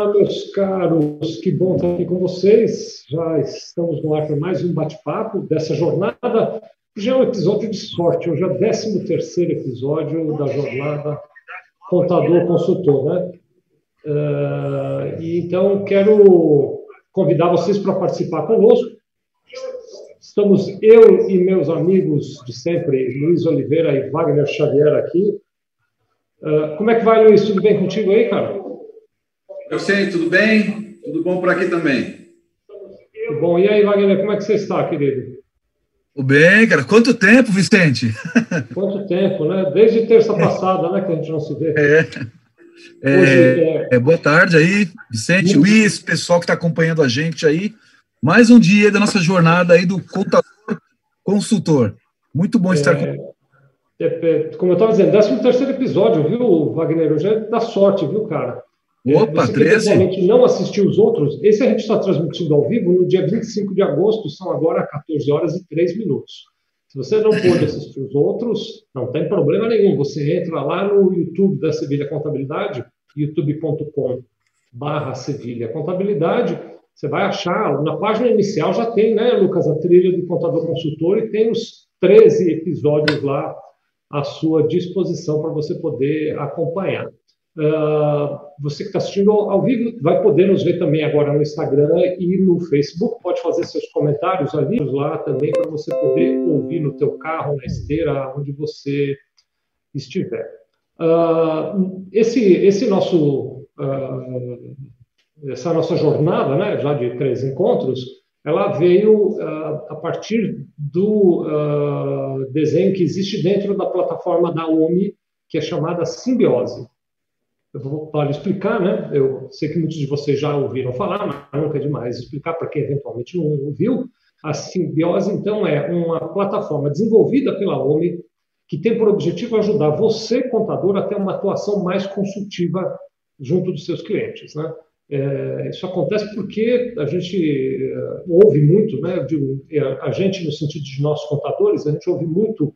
Olá, meus caros, que bom estar aqui com vocês. Já estamos no ar para mais um bate-papo dessa jornada. Já é um episódio de sorte, hoje é o 13 terceiro episódio da jornada contador-consultor, né? Uh, e então quero convidar vocês para participar conosco. Estamos eu e meus amigos de sempre, Luiz Oliveira e Wagner Xavier aqui. Uh, como é que vai, Luiz? Tudo bem contigo aí, cara? Eu sei, tudo bem? Tudo bom por aqui também. Tudo bom. E aí, Wagner, como é que você está, querido? Tudo bem, cara. Quanto tempo, Vicente? Quanto tempo, né? Desde terça passada, né, que a gente não se vê. É. É, Hoje, é... é boa tarde aí, Vicente, Muito... Luiz, pessoal que está acompanhando a gente aí. Mais um dia da nossa jornada aí do contador consultor. Muito bom estar é... com é, é, como eu estava dizendo, 13 terceiro episódio, viu, Wagner? Hoje é da sorte, viu, cara? Opa, Você 13? que não assistiu os outros, esse a gente está transmitindo ao vivo no dia 25 de agosto, são agora 14 horas e 3 minutos. Se você não pôde assistir os outros, não tem problema nenhum. Você entra lá no YouTube da Sevilha Contabilidade, youtube.com barra Sevilha Contabilidade, você vai achar, na página inicial já tem, né, Lucas, a trilha do Contador Consultor e tem os 13 episódios lá à sua disposição para você poder acompanhar. Uh, você que está assistindo ao vivo vai poder nos ver também agora no Instagram e no Facebook. Pode fazer seus comentários ali lá também para você poder ouvir no teu carro, na esteira, onde você estiver. Uh, esse, esse nosso, uh, essa nossa jornada, né, já de três encontros, ela veio a partir do desenho que existe dentro da plataforma da OMI, que é chamada Simbiose. Eu vou para explicar, né? Eu sei que muitos de vocês já ouviram falar, mas nunca é demais explicar para quem eventualmente não ouviu. A simbiose, então, é uma plataforma desenvolvida pela OMI que tem por objetivo ajudar você, contador, a ter uma atuação mais consultiva junto dos seus clientes, né? É, isso acontece porque a gente é, ouve muito, né? De, a gente, no sentido de nós contadores, a gente ouve muito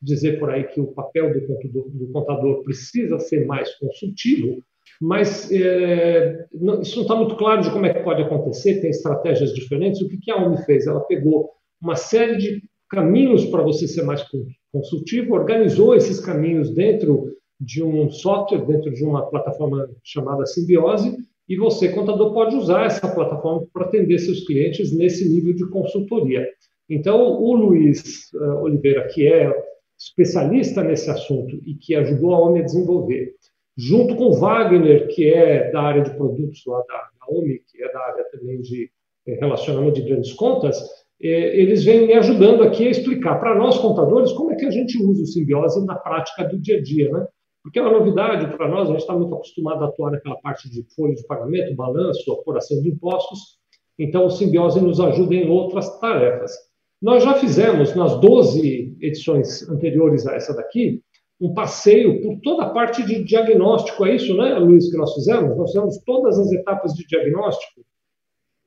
dizer por aí que o papel do contador, do contador precisa ser mais consultivo, mas é, não, isso não está muito claro de como é que pode acontecer, tem estratégias diferentes. O que, que a OMI fez? Ela pegou uma série de caminhos para você ser mais consultivo, organizou esses caminhos dentro de um software, dentro de uma plataforma chamada Simbiose, e você, contador, pode usar essa plataforma para atender seus clientes nesse nível de consultoria. Então, o Luiz uh, Oliveira, que é especialista nesse assunto e que ajudou a OMI a desenvolver, junto com o Wagner, que é da área de produtos lá da, da OMI, que é da área também de eh, relacionamento de grandes contas, eh, eles vêm me ajudando aqui a explicar para nós, contadores, como é que a gente usa o simbiose na prática do dia a dia, né? Porque é uma novidade para nós, a gente está muito acostumado a atuar naquela parte de folha de pagamento, balanço, apuração de impostos, então o simbiose nos ajuda em outras tarefas. Nós já fizemos, nas 12 edições anteriores a essa daqui, um passeio por toda a parte de diagnóstico. É isso, né, Luiz, que nós fizemos? Nós fizemos todas as etapas de diagnóstico.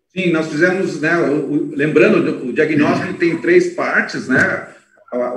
Sim, nós fizemos, né, o, lembrando, o diagnóstico tem três partes, né?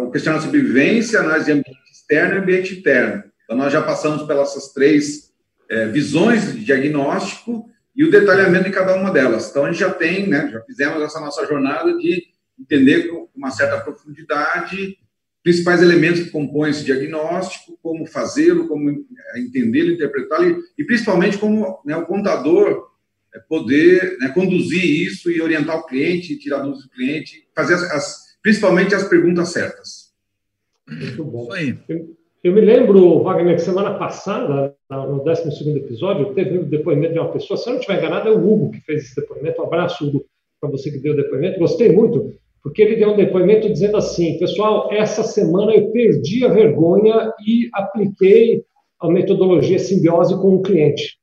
O questionário de sobrevivência, análise de ambiente externo e ambiente interno. Então, nós já passamos pelas três é, visões de diagnóstico e o detalhamento de cada uma delas. Então, a gente já tem, né, já fizemos essa nossa jornada de entender com uma certa profundidade principais elementos que compõem esse diagnóstico, como fazê-lo, como entendê-lo, interpretá-lo e, principalmente como né, o contador é, poder né, conduzir isso e orientar o cliente, tirar dúvidas do cliente, fazer as, as, principalmente as perguntas certas. Muito bom. Eu, eu, me lembro, Wagner, que semana passada, no 12 episódio, teve um depoimento de uma pessoa, se eu não estiver enganado, é o Hugo que fez esse depoimento. Um abraço, Hugo, para você que deu o depoimento. Gostei muito porque ele deu um depoimento dizendo assim: pessoal, essa semana eu perdi a vergonha e apliquei a metodologia simbiose com o cliente.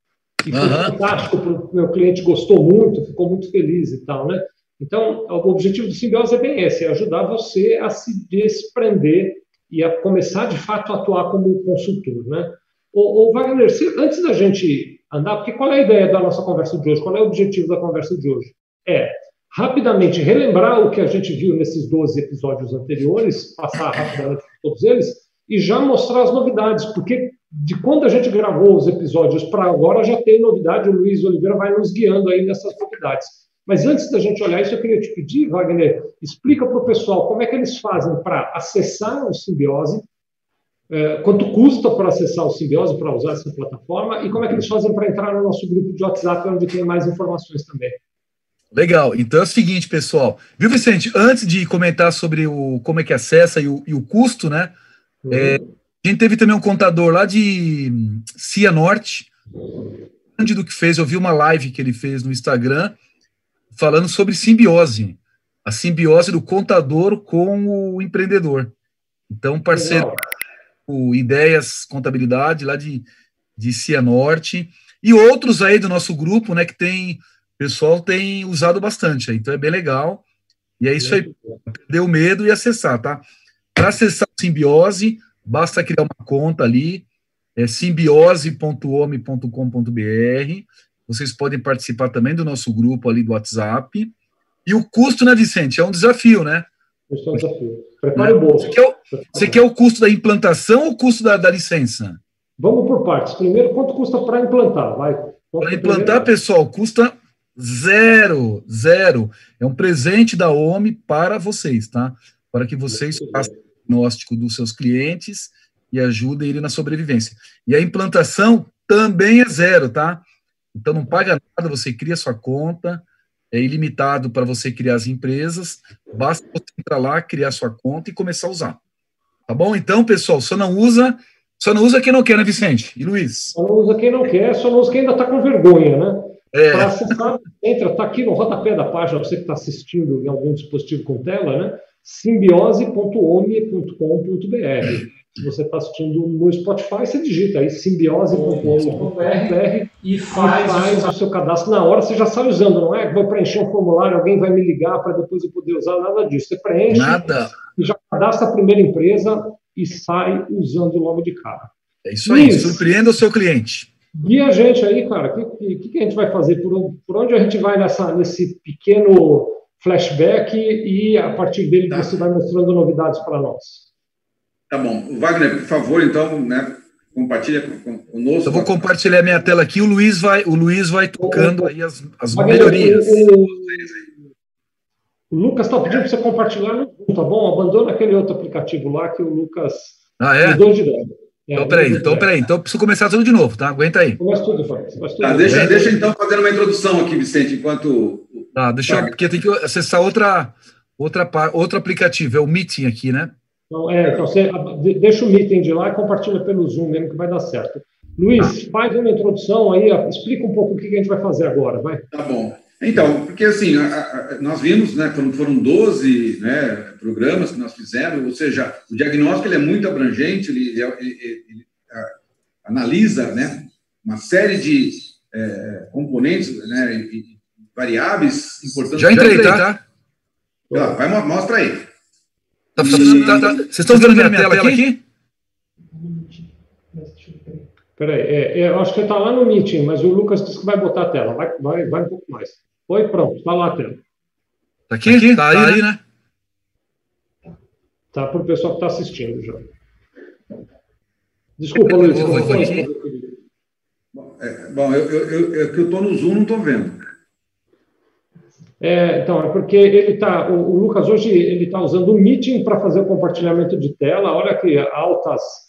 E foi uhum. fantástico, o meu cliente gostou muito, ficou muito feliz e tal, né? Então, o objetivo do simbiose é bem esse: é ajudar você a se desprender e a começar de fato a atuar como consultor, né? O, o Wagner, antes da gente andar, porque qual é a ideia da nossa conversa de hoje? Qual é o objetivo da conversa de hoje? É rapidamente relembrar o que a gente viu nesses 12 episódios anteriores, passar rapidamente por todos eles, e já mostrar as novidades, porque de quando a gente gravou os episódios para agora, já tem novidade. O Luiz Oliveira vai nos guiando aí nessas novidades. Mas antes da gente olhar isso, eu queria te pedir, Wagner, explica para o pessoal como é que eles fazem para acessar o Simbiose, é, quanto custa para acessar o Simbiose, para usar essa plataforma, e como é que eles fazem para entrar no nosso grupo de WhatsApp, onde tem mais informações também. Legal. Então é o seguinte, pessoal. Viu, Vicente? Antes de comentar sobre o como é que acessa e o, e o custo, né? Uhum. É, a gente teve também um contador lá de Cianorte, Norte, do que fez. Eu vi uma live que ele fez no Instagram falando sobre simbiose, a simbiose do contador com o empreendedor. Então, parceiro, o Ideias Contabilidade, lá de, de Cianorte, e outros aí do nosso grupo, né, que tem, o pessoal tem usado bastante, então é bem legal, e é isso aí, perder o medo e acessar, tá? Para acessar a simbiose, basta criar uma conta ali, é simbiose.home.com.br, vocês podem participar também do nosso grupo ali do WhatsApp. E o custo, né, Vicente? É um desafio, né? Isso é um desafio. Prepare né? o bolso. Você quer o, você quer o custo da implantação ou o custo da, da licença? Vamos por partes. Primeiro, quanto custa para implantar? Vai. Para implantar, primeiro? pessoal, custa zero, zero. É um presente da OMI para vocês, tá? Para que vocês façam o diagnóstico dos seus clientes e ajudem ele na sobrevivência. E a implantação também é zero, tá? Então não paga nada, você cria sua conta, é ilimitado para você criar as empresas, basta você entrar lá, criar sua conta e começar a usar. Tá bom? Então, pessoal, só não usa, só não usa quem não quer, né, Vicente? E Luiz? Só não usa quem não quer, só não usa quem ainda está com vergonha, né? É. Para acessar, entra, está aqui no rodapé da página, você que está assistindo em algum dispositivo com tela, né? simbiose.ome.com.br. Se você está assistindo no Spotify, você digita aí simbiose.com.br e faz, faz o seu cadastro na hora. Você já sai usando, não é? Vou preencher um formulário, alguém vai me ligar para depois eu poder usar, nada disso. Você preenche nada. e já cadastra a primeira empresa e sai usando logo de cara. É isso aí, isso. surpreenda o seu cliente. E a gente aí, cara, o que, que, que, a gente vai fazer? Por, por onde a gente vai nessa, nesse pequeno flashback e a partir dele tá. você vai mostrando novidades para nós. Tá bom. Wagner, por favor, então, né, compartilha conosco. Eu vou compartilhar minha tela aqui, o Luiz vai, o Luiz vai tocando aí as, as melhorias. O, o Lucas está pedindo para você compartilhar, tá bom? Abandona aquele outro aplicativo lá que o Lucas ah, é? mudou de ideia. Então, peraí, então, peraí. Então, preciso começar tudo de novo, tá? Aguenta aí. Começa tudo, tudo. Tá, deixa, deixa, então, fazendo uma introdução aqui, Vicente, enquanto Tá, deixa eu, porque tem que acessar outra, outra, outro aplicativo, é o Meeting aqui, né? Então, é, então você deixa o Meeting de lá e compartilha pelo Zoom mesmo que vai dar certo. Luiz, tá. faz uma introdução aí, explica um pouco o que a gente vai fazer agora, vai. Tá bom. Então, porque assim, a, a, nós vimos, né, foram, foram 12 né, programas que nós fizemos, ou seja, o diagnóstico ele é muito abrangente, ele, ele, ele, ele analisa né, uma série de é, componentes né, e, variáveis importantes. Já entrei, tá? tá? vai, mostra aí. Tá, tá, tá, vocês estão vendo minha, minha tela, tela aqui? aqui? Peraí, é, é, eu acho que está lá no Meeting, mas o Lucas disse que vai botar a tela. Vai, vai, vai um pouco mais. Foi, pronto, está lá a tela. Está aqui? Está, tá aí, aí, né? Tá para o pessoal que está assistindo já. Desculpa, Luiz. Eu, eu, é, bom, eu, eu, eu, eu estou no Zoom, não estou vendo. É, então, é porque ele tá, o, o Lucas hoje ele está usando o Meeting para fazer o compartilhamento de tela. Olha que altas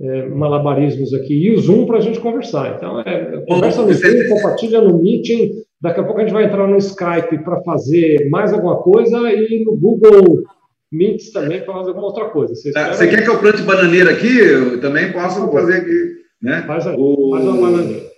é, malabarismos aqui e o Zoom para a gente conversar. Então, é, conversa no Zoom, compartilha no Meeting. Daqui a pouco a gente vai entrar no Skype para fazer mais alguma coisa e no Google Meets também para fazer alguma outra coisa. Você, tá, você quer que eu plante bananeira aqui? Eu também posso fazer aqui. Né? Faz, aí, o... faz uma bananeira.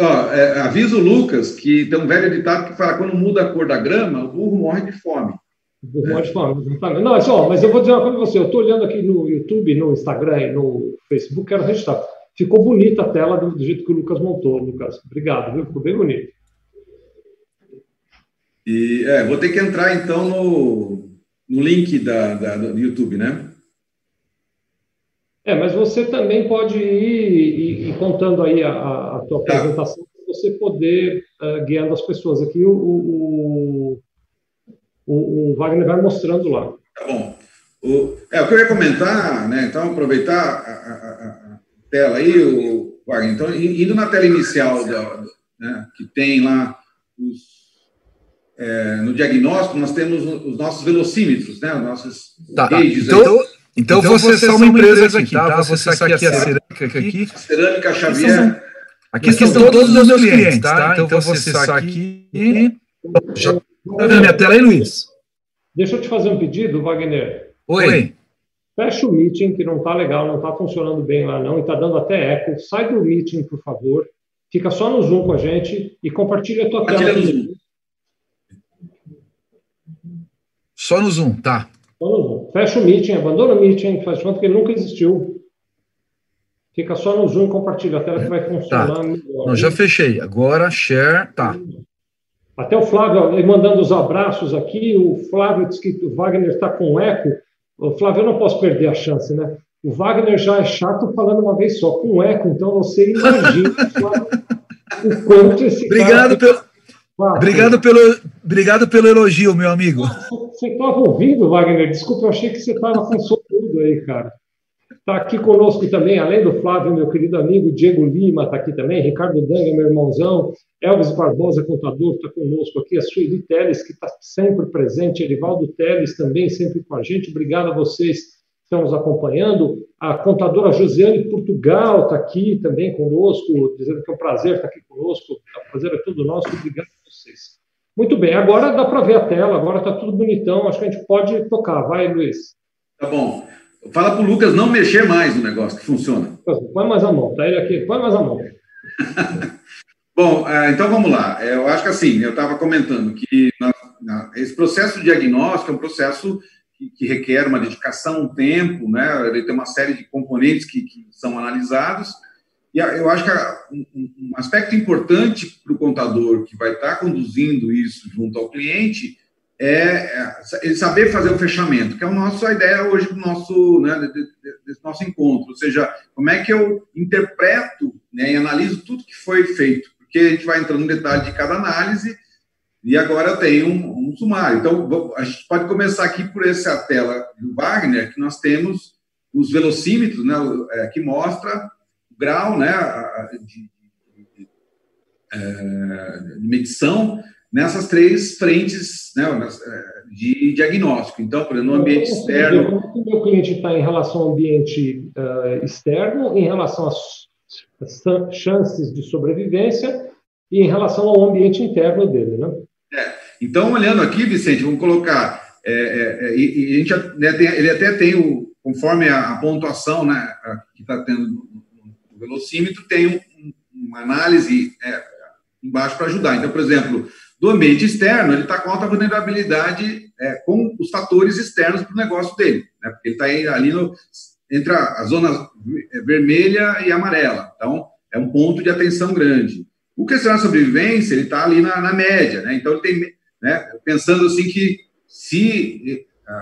Ó, é, avisa o Lucas que tem um velho ditado que fala quando muda a cor da grama, o burro morre de fome. Não, é só, mas eu vou dizer uma coisa para você. Eu estou olhando aqui no YouTube, no Instagram e no Facebook, quero registrar. Ficou bonita a tela do, do, jeito que o Lucas montou, Lucas. Obrigado, viu? Ficou bem bonito. E é, vou ter que entrar então no, no link da, da, do YouTube, né? É, mas você também pode ir, ir contando aí a, a tua tá. apresentação para você poder uh, guiando as pessoas. Aqui o, o, o, o, Wagner vai mostrando lá. Tá bom. O, é, o que eu ia comentar, né, então aproveitar a, a, a, tela aí, o Wagner. Então, indo na tela inicial da, né, que tem lá os, é, no diagnóstico, nós temos os nossos velocímetros, né, os nossos tá, gauges. Então, então, então, você, você é uma empresa aqui, tá? tá? Você aqui, aqui a cerâmica aqui. Cerâmica Xavier. Aqui estão todos os meus clientes, tá? tá? Então, então você está aqui e... Já tá vendo minha tela aí, Luiz? Deixa eu te fazer um pedido, Wagner. Oi. Fecha o meeting, que não está legal, não está funcionando bem lá não, e está dando até eco. Sai do meeting, por favor. Fica só no Zoom com a gente e compartilha a tua tela. No Zoom. Só no Zoom, tá. Só no Zoom. Fecha o meeting, abandona o meeting, faz conta que ele nunca existiu. Fica só no Zoom e compartilha a tela que vai funcionar tá. melhor. Não, já fechei. Agora, share, tá. Até o Flávio, mandando os abraços aqui, o Flávio disse que o Wagner está com eco. O Flávio, eu não posso perder a chance, né? O Wagner já é chato falando uma vez só, com eco, então você imagina o quanto esse Obrigado cara... Pelo... Obrigado pelo, obrigado pelo elogio, meu amigo. Você estava ouvindo, Wagner? Desculpa, eu achei que você estava com tudo aí, cara. Está aqui conosco também, além do Flávio, meu querido amigo Diego Lima está aqui também, Ricardo Danga, meu irmãozão, Elvis Barbosa, contador, está conosco aqui, a Sueli Teles, que está sempre presente, Erivaldo Teles também sempre com a gente. Obrigado a vocês estão nos acompanhando. A contadora Josiane Portugal está aqui também conosco, dizendo que é um prazer estar aqui conosco. O prazer é todo nosso. Obrigado a vocês. Muito bem, agora dá para ver a tela, agora está tudo bonitão. Acho que a gente pode tocar. Vai, Luiz. Tá bom. Fala para o Lucas não mexer mais no negócio, que funciona. Põe mais a mão, tá ele aqui, põe mais a mão. Bom, é, então vamos lá. É, eu acho que assim, eu estava comentando que na, na, esse processo de diagnóstico é um processo que, que, requer uma dedicação, um tempo, né? Ele tem uma série de componentes que, que são analisados. E eu acho que um, um aspecto importante para o contador que vai estar tá conduzindo isso junto ao cliente é, é saber fazer o fechamento, que é a nossa ideia hoje do nosso, né, desse nosso encontro. Ou seja, como é que eu interpreto né, e analiso tudo que foi feito, porque a gente vai entrando no detalhe de cada análise e agora tem um, um sumário. Então, a gente pode começar aqui por essa tela do Wagner, que nós temos os velocímetros, né, é, que mostra o grau né, de, de, de, é, de medição nessas três frentes né, é, de diagnóstico. Então, por exemplo, no ambiente externo. Como o meu cliente está em relação ao ambiente uh, externo, em relação às chances de sobrevivência e em relação ao ambiente interno dele, né? É. Então, olhando aqui, Vicente, vamos colocar. É, é, é e, e, a gente, né, tem, ele até tem o, conforme a, a pontuação, né, que está tendo no, velocímetro, tem um, uma análise embaixo para ajudar. Então, por exemplo, do ambiente externo, ele está com alta vulnerabilidade é, com os fatores externos para o negócio dele, né? porque ele está ali no, entre a, a, zona vermelha e amarela. Então, é um ponto de atenção grande. O questionário de sobrevivência, ele está ali na, na, média. Né? Então, ele tem, né, pensando assim que se a,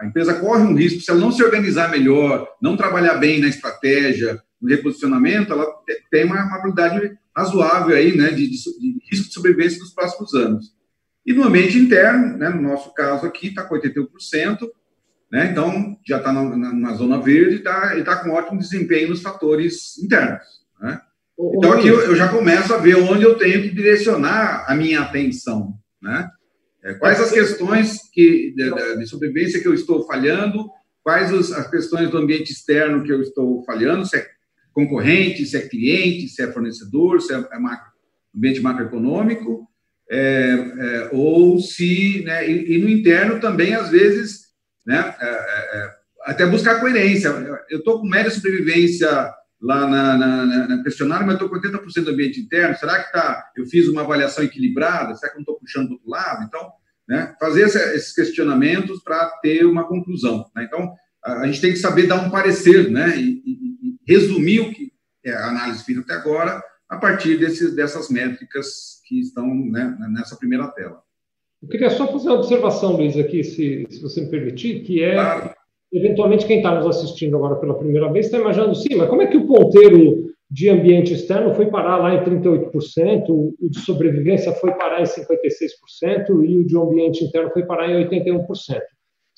a empresa corre um risco, se ela não se organizar melhor, não trabalhar bem na estratégia, no reposicionamento, ela tem uma, uma habilidade razoável aí, né, de, de, de, risco de sobrevivência nos próximos anos. E no ambiente interno, né, no nosso caso aqui, está com 81%, né, então já está na, na, na, zona verde e está tá com ótimo desempenho nos fatores internos. Né? Então aqui eu, eu, já começo a ver onde eu tenho que direcionar a minha atenção. Né? É, quais as questões que, de, de, sobrevivência que eu estou falhando, quais os, as questões do ambiente externo que eu estou falhando, se é concorrente, se é cliente, se é fornecedor, se é, é macro, ambiente macroeconômico, é, é, ou se, né, e, e, no interno também, às vezes, né, é, é, é até buscar coerência. Eu estou com média sobrevivência lá na, na, na questionário, mas estou com 80% do ambiente interno. Será que tá, eu fiz uma avaliação equilibrada? Será que não estou puxando do outro lado? Então, né, fazer esses questionamentos para ter uma conclusão. Né? Então, a gente tem que saber dar um parecer, né? E, e, resumir o que é a análise feita até agora a partir desse, dessas métricas que estão né, nessa primeira tela. Eu queria só fazer uma observação, Luiz, aqui, se, se você me permitir, que é, claro. eventualmente, quem está nos assistindo agora pela primeira vez está imaginando, sim, mas como é que o ponteiro de ambiente externo foi parar lá em 38%, o de sobrevivência foi parar em 56% e o de ambiente interno foi parar em 81%?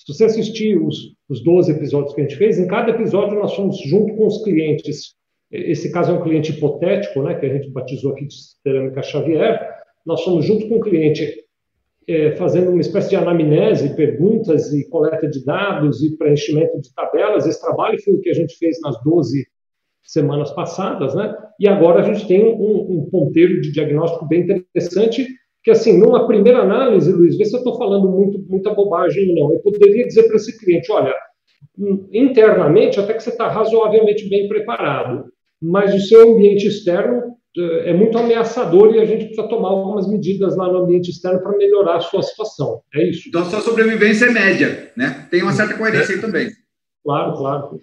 Se você assistir os, os 12 episódios que a gente fez, em cada episódio nós fomos junto com os clientes esse caso é um cliente hipotético, né, que a gente batizou aqui de Cerâmica Xavier, nós fomos junto com o cliente é, fazendo uma espécie de anamnese, perguntas e coleta de dados e preenchimento de tabelas. Esse trabalho foi o que a gente fez nas 12 semanas passadas, né? E agora a gente tem um, um ponteiro de diagnóstico bem interessante, que assim, numa primeira análise, Luiz, vê se eu estou falando muito, muita bobagem ou não. Eu poderia dizer para esse cliente, olha, internamente até que você está razoavelmente bem preparado, mas o seu ambiente externo é muito ameaçador e a gente precisa tomar algumas medidas lá no ambiente externo para melhorar a sua situação. É isso. Então, sua sobrevivência é média, né? Tem uma certa coerência aí também. Claro, claro.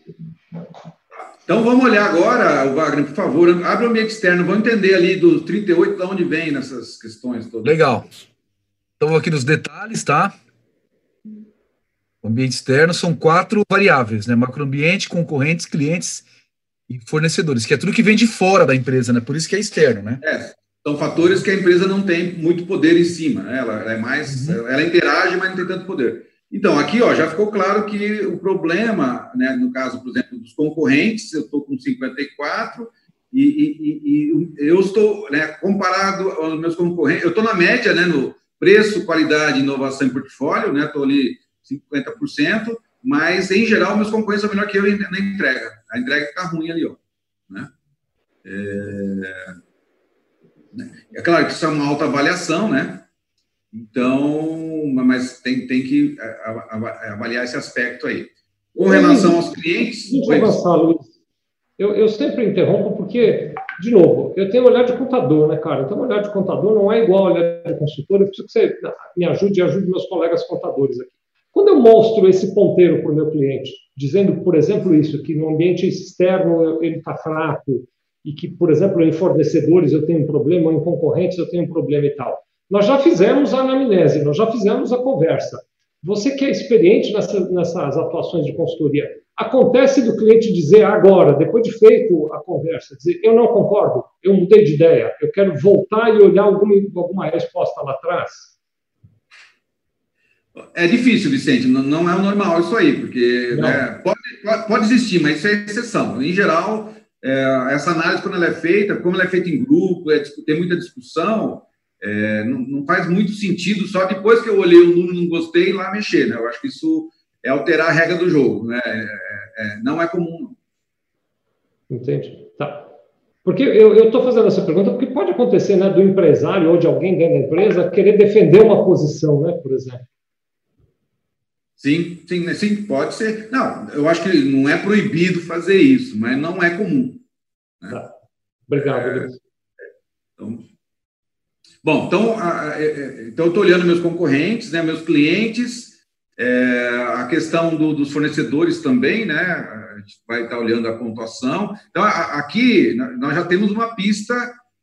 Então, vamos olhar agora, Wagner, por favor, abre o ambiente externo, vamos entender ali do 38 de onde vem nessas questões todas. Legal. Então, aqui nos detalhes, tá? O ambiente externo são quatro variáveis, né? Macroambiente, concorrentes, clientes e fornecedores, que é tudo que vem de fora da empresa, né? Por isso que é externo, né? É, são fatores que a empresa não tem muito poder em cima, né? Ela, ela é mais, uhum. ela interage, mas não tem tanto poder. Então, aqui, ó, já ficou claro que o problema, né, no caso, por exemplo, dos concorrentes, eu estou com 54 e, e, e, eu estou, né, comparado aos meus concorrentes, eu estou na média, né, no preço, qualidade, inovação e portfólio, né, estou ali 50%, mas, em geral, meus concorrentes são melhor que eu na entrega. A entrega está ruim ali, ó. Né? É... é claro que isso é uma alta avaliação, né? Então, mas tem, tem que avaliar esse aspecto aí. Com relação aos clientes. Deixa eu avançar, Luiz. Eu, eu sempre interrompo porque, de novo, eu tenho olhar de contador, né, cara? Então, olhar de contador não é igual olhar de consultor. Eu preciso que você me ajude e ajude meus colegas contadores aqui. Quando eu mostro esse ponteiro para o meu cliente, dizendo, por exemplo, isso, que no ambiente externo ele está fraco e que, por exemplo, em fornecedores eu tenho um problema, ou em concorrentes eu tenho um problema e tal. Nós já fizemos a anamnese, nós já fizemos a conversa. Você que é experiente nessa, nessas atuações de consultoria, acontece do cliente dizer agora, depois de feito a conversa, dizer eu não concordo, eu mudei de ideia, eu quero voltar e olhar alguma, alguma resposta lá atrás? É difícil, Vicente, não, é o normal isso aí, porque né, pode, pode existir, mas isso é exceção. Em geral, é, essa análise, quando ela é feita, como ela é feita em grupo, é, tem muita discussão, é, não, não, faz muito sentido só depois que eu olhei o número não gostei lá mexer, né? Eu acho que isso é alterar a regra do jogo, né? É, é, não é comum. Entendi. Tá. Porque eu estou fazendo essa pergunta porque pode acontecer, né, do empresário ou de alguém dentro da empresa querer defender uma posição, né, por exemplo. Sim, sim, né, sim, pode ser. Não, eu acho que não é proibido fazer isso, mas não é comum. Né? Tá. Obrigado, é, então, Bom, então, é, é, então eu estou olhando meus concorrentes, né, meus clientes, é, a questão do, dos fornecedores também, né? A gente vai estar olhando a pontuação. Então, a, aqui nós já temos uma pista,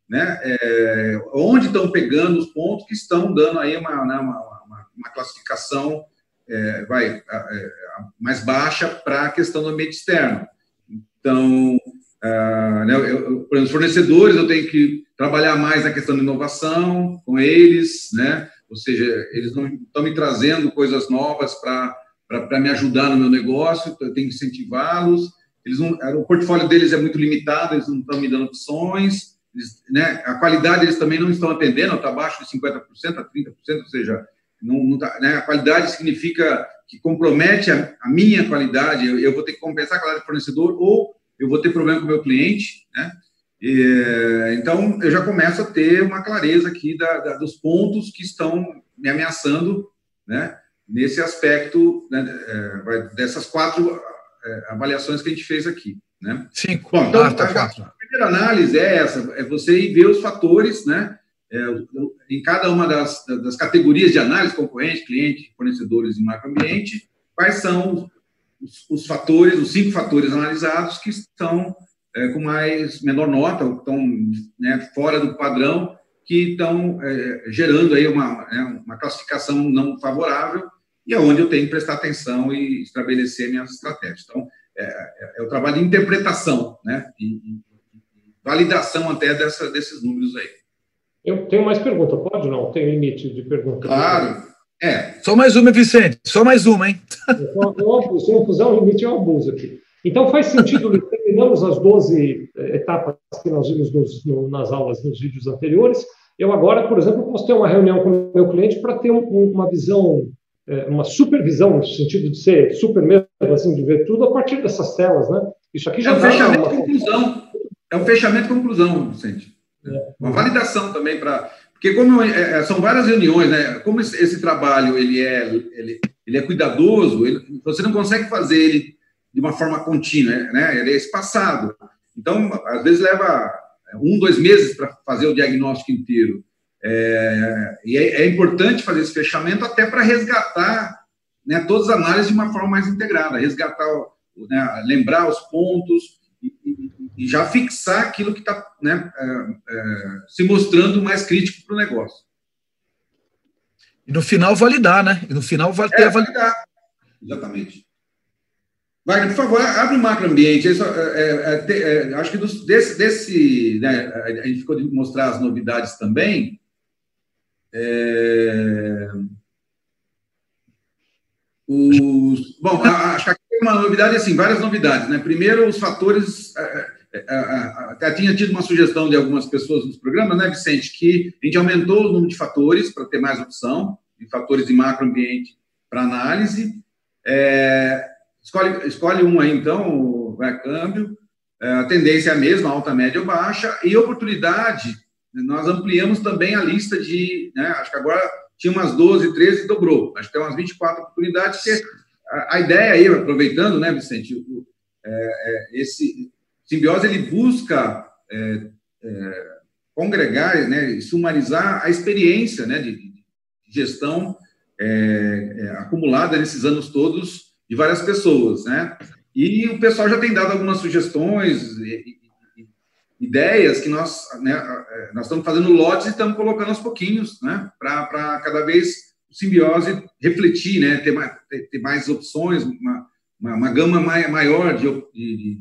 né? É, onde estão pegando os pontos que estão dando aí uma, né, uma, uma, uma classificação é, vai, é, mais baixa para a questão do ambiente externo. Então, uh, né, eu, para os fornecedores, eu tenho que trabalhar mais na questão de inovação com eles, né? ou seja, eles não estão me trazendo coisas novas para me ajudar no meu negócio, eu tenho que incentivá-los. Eles não, o portfólio deles é muito limitado, eles não estão me dando opções, eles, né? a qualidade eles também não estão atendendo, está abaixo de 50% a 30%, ou seja, não, não tá, né? A qualidade significa que compromete a, a minha qualidade, eu, eu, vou ter que compensar a qualidade do fornecedor ou eu vou ter problema com o meu cliente, né? E, então, eu já começo a ter uma clareza aqui da, da, dos pontos que estão me ameaçando, né? Nesse aspecto né, é, dessas quatro é, avaliações que a gente fez aqui, né? Cinco. Bom, então, ah, tá a, a primeira análise é essa, é você ir ver os fatores, né? é, em cada uma das, das, categorias de análise, concorrente, cliente, fornecedores e macroambiente, quais são os, os, fatores, os cinco fatores analisados que estão é, com mais menor nota, ou estão né, fora do padrão, que estão é, gerando aí uma, né, uma classificação não favorável e é onde eu tenho que prestar atenção e estabelecer minhas estratégias. Então, é, é, é o trabalho de interpretação, né, e, validação até dessa, desses números aí. Eu tenho mais pergunta, pode não? Tem limite de pergunta. Claro. É. Só mais uma, Vicente. Só mais uma, hein? Então, eu, se não puser um limite, eu abuso aqui. Então, faz sentido, terminamos as 12 eh, etapas que nós vimos nos, no, nas aulas, nos vídeos anteriores. Eu agora, por exemplo, posso ter uma reunião com o meu cliente para ter um, uma visão, eh, uma supervisão, no sentido de ser super mesmo, assim, de ver tudo a partir dessas telas, né? Isso aqui já é um fechamento uma... conclusão. É um fechamento conclusão, Vicente. É. Uma validação também para porque como é, são várias reuniões, né? Como esse, esse, trabalho ele é ele, ele é cuidadoso, ele, você não consegue fazer ele de uma forma contínua, né? Ele é espaçado. Então, às vezes leva um, dois meses para fazer o diagnóstico inteiro. É, e é, é, importante fazer esse fechamento até para resgatar né, todas as análises de uma forma mais integrada, resgatar, né, lembrar os pontos e, já fixar aquilo que está né, é, é, se mostrando mais crítico para o negócio. E no final validar, né? E no final vai ter é, a validar. Exatamente. Wagner, por favor, abre o macroambiente. É, é, é, acho que dos, desse, desse né, a gente ficou de mostrar as novidades também. Os, bom, acho que aqui tem uma novidade, assim, várias novidades. Né? Primeiro, os fatores. Até tinha tido uma sugestão de algumas pessoas nos programas, né, Vicente, que a gente aumentou o número de fatores para ter mais opção, de fatores de macroambiente para análise. É, escolhe, escolhe um aí, então, vai câmbio. É, a tendência é a mesma, alta, média ou baixa. E oportunidade, nós ampliamos também a lista de. Né, acho que agora tinha umas 12, 13, dobrou. Acho que tem umas 24 oportunidades, a, a ideia aí, aproveitando, né, Vicente, o, é, é, esse simbiose ele busca é, é, congregar, né, sumarizar a experiência né, de, de gestão é, é, acumulada nesses anos todos de várias pessoas, né? E o pessoal já tem dado algumas sugestões, e, e, ideias que nós, né, é, nós estamos fazendo lotes e estamos colocando aos pouquinhos, né? Para cada vez o simbiose refletir, né? Ter mais, ter, mais opções, uma, uma, uma gama maior de, de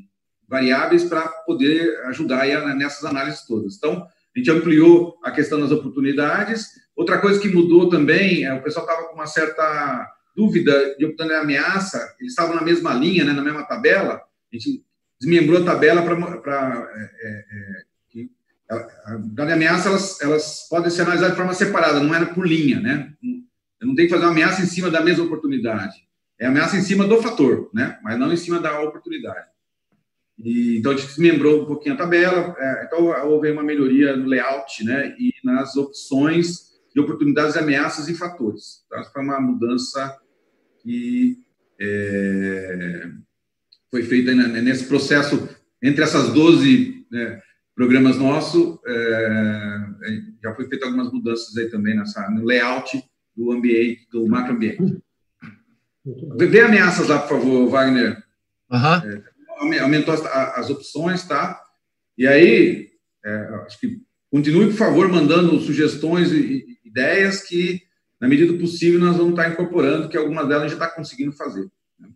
variáveis para poder ajudar nessas análises todas. Então, a gente ampliou a questão das oportunidades. Outra coisa que mudou também, é, o pessoal estava com uma certa dúvida de oportunidade de ameaça, eles estavam na mesma linha, né, na mesma tabela, a gente desmembrou a tabela para. É, é, é, a, a ameaça, elas, elas podem ser analisadas de forma separada, não era por linha, né? Eu não tenho que fazer uma ameaça em cima da mesma oportunidade. É ameaça em cima do fator, né? Mas não em cima da oportunidade. E, então, a gente desmembrou um pouquinho a tabela. É, então, houve uma melhoria no layout, né? E nas opções de oportunidades, ameaças e fatores. Então, foi uma mudança que é, foi feita nesse processo entre essas 12 né, programas nossos, é, já foi feita algumas mudanças aí também nessa, no layout do ambiente, do macroambiente. Vê ameaças lá, por favor, Wagner. Uhum. É, aumentou as, as, opções, tá? E aí, é, acho que continue, por favor, mandando sugestões e, e ideias que na medida do possível, nós vamos estar incorporando, que algumas delas já está conseguindo fazer. Né?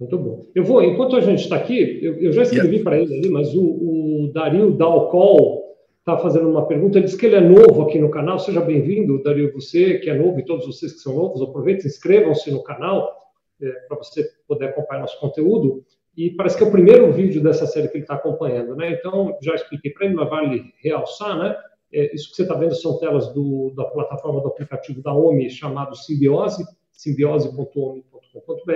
Muito bom. Eu vou, enquanto a gente está aqui, eu, eu, já escrevi yeah. para ele ali, mas o, o Dario Dalcol está fazendo uma pergunta. Ele diz que ele é novo aqui no canal. Seja bem-vindo, Dario, você que é novo e todos vocês que são novos, aproveitem, inscrevam-se no canal é, para você poder acompanhar nosso conteúdo. E parece que é o primeiro vídeo dessa série que ele está acompanhando, né? Então, já expliquei para ele, mas vale realçar, né? É, isso que você está vendo são telas do, da plataforma do aplicativo da OMI chamado Simbiose, simbiose.omi.com.br.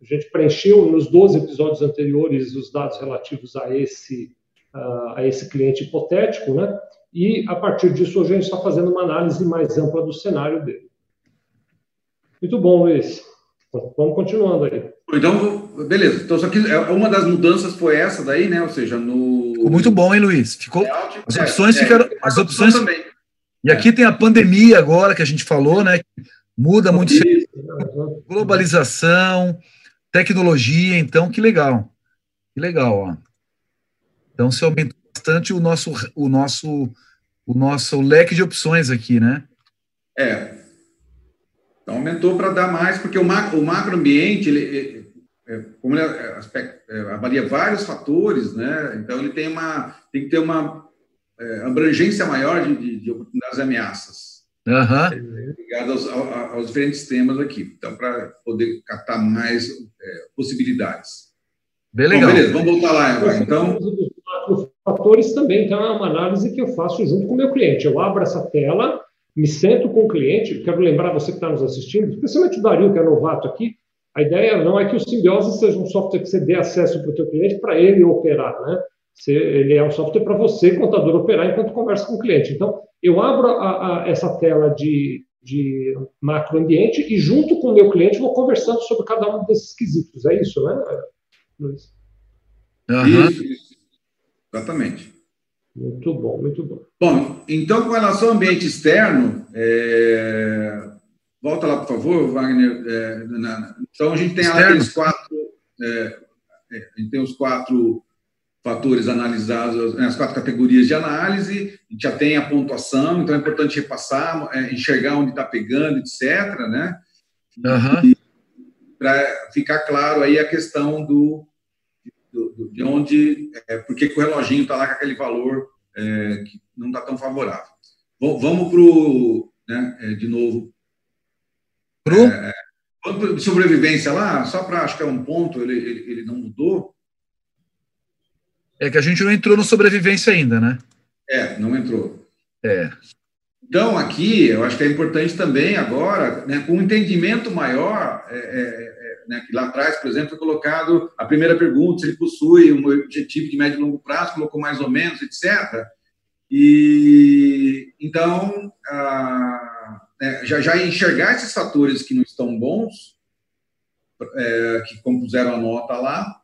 A gente preencheu nos 12 episódios anteriores os dados relativos a esse, a esse cliente hipotético, né? E a partir disso, hoje a gente está fazendo uma análise mais ampla do cenário dele. Muito bom, Luiz. Vamos continuando aí. Então, beleza. Então, só que é, uma das mudanças foi essa daí, né? Ou seja, no. Ficou muito bom, hein, Luiz? Ficou. As opções é, ficaram. É, as opções. Também. E aqui tem a pandemia agora que a gente falou, né? Muda muito. Globalização, tecnologia, então, que legal. Que legal, ó. Então, se aumentou bastante o nosso, o nosso, o nosso leque de opções aqui, né? É. Então, aumentou para dar mais, porque o, macro, o macroambiente, ele, é, como ele é, aspecto, é, avalia vários fatores, né? Então ele tem uma tem que ter uma é, abrangência maior de, de, de oportunidades e ameaças. uhum. ligado aos, aos, diferentes temas aqui, então, para poder captar mais é, possibilidades. Bem legal. Bom, beleza, vamos voltar lá. Então, fatores também, então é uma análise que eu faço junto com o meu cliente. Eu abro essa tela, me sento com o cliente, quero lembrar você que está nos assistindo, especialmente o Dario, que é novato aqui, a ideia não é que o Simbiose seja um software que você dê acesso para o teu cliente para ele operar, né? ele é um software para você, contador, operar enquanto conversa com o cliente. Então, eu abro a, a, essa tela de, de macroambiente e, junto com o meu cliente, vou conversando sobre cada um desses quesitos. É isso, né, Luiz? Uhum. Isso, isso. Exatamente. Muito bom, muito bom. Bom, então, com relação ao ambiente externo, é... volta lá, por favor, Wagner. É, na... Então, a gente tem aqueles quatro. É, é, a gente tem os quatro fatores analisados, né, as quatro categorias de análise, a gente já tem a pontuação, então é importante repassar, é, enxergar onde está pegando, etc., né? Uhum. Para ficar claro aí a questão do, do, do de onde, é, por que o reloginho está lá com aquele valor é, que não está tão favorável. vamos para o, né, é, de novo, Pro? É, sobrevivência lá, só para, acho que é um ponto, ele, ele, ele não mudou, é que a gente não entrou no sobrevivência ainda, né? É, não entrou. É. Então, aqui, eu acho que é importante também agora, né, com um entendimento maior, é, é, é, né, que lá atrás, por exemplo, foi colocado a primeira pergunta, se ele possui um objetivo de médio e longo prazo, colocou mais ou menos, etc. E, então, a, né, já, já enxergar esses fatores que não estão bons, é, que compuseram a nota lá,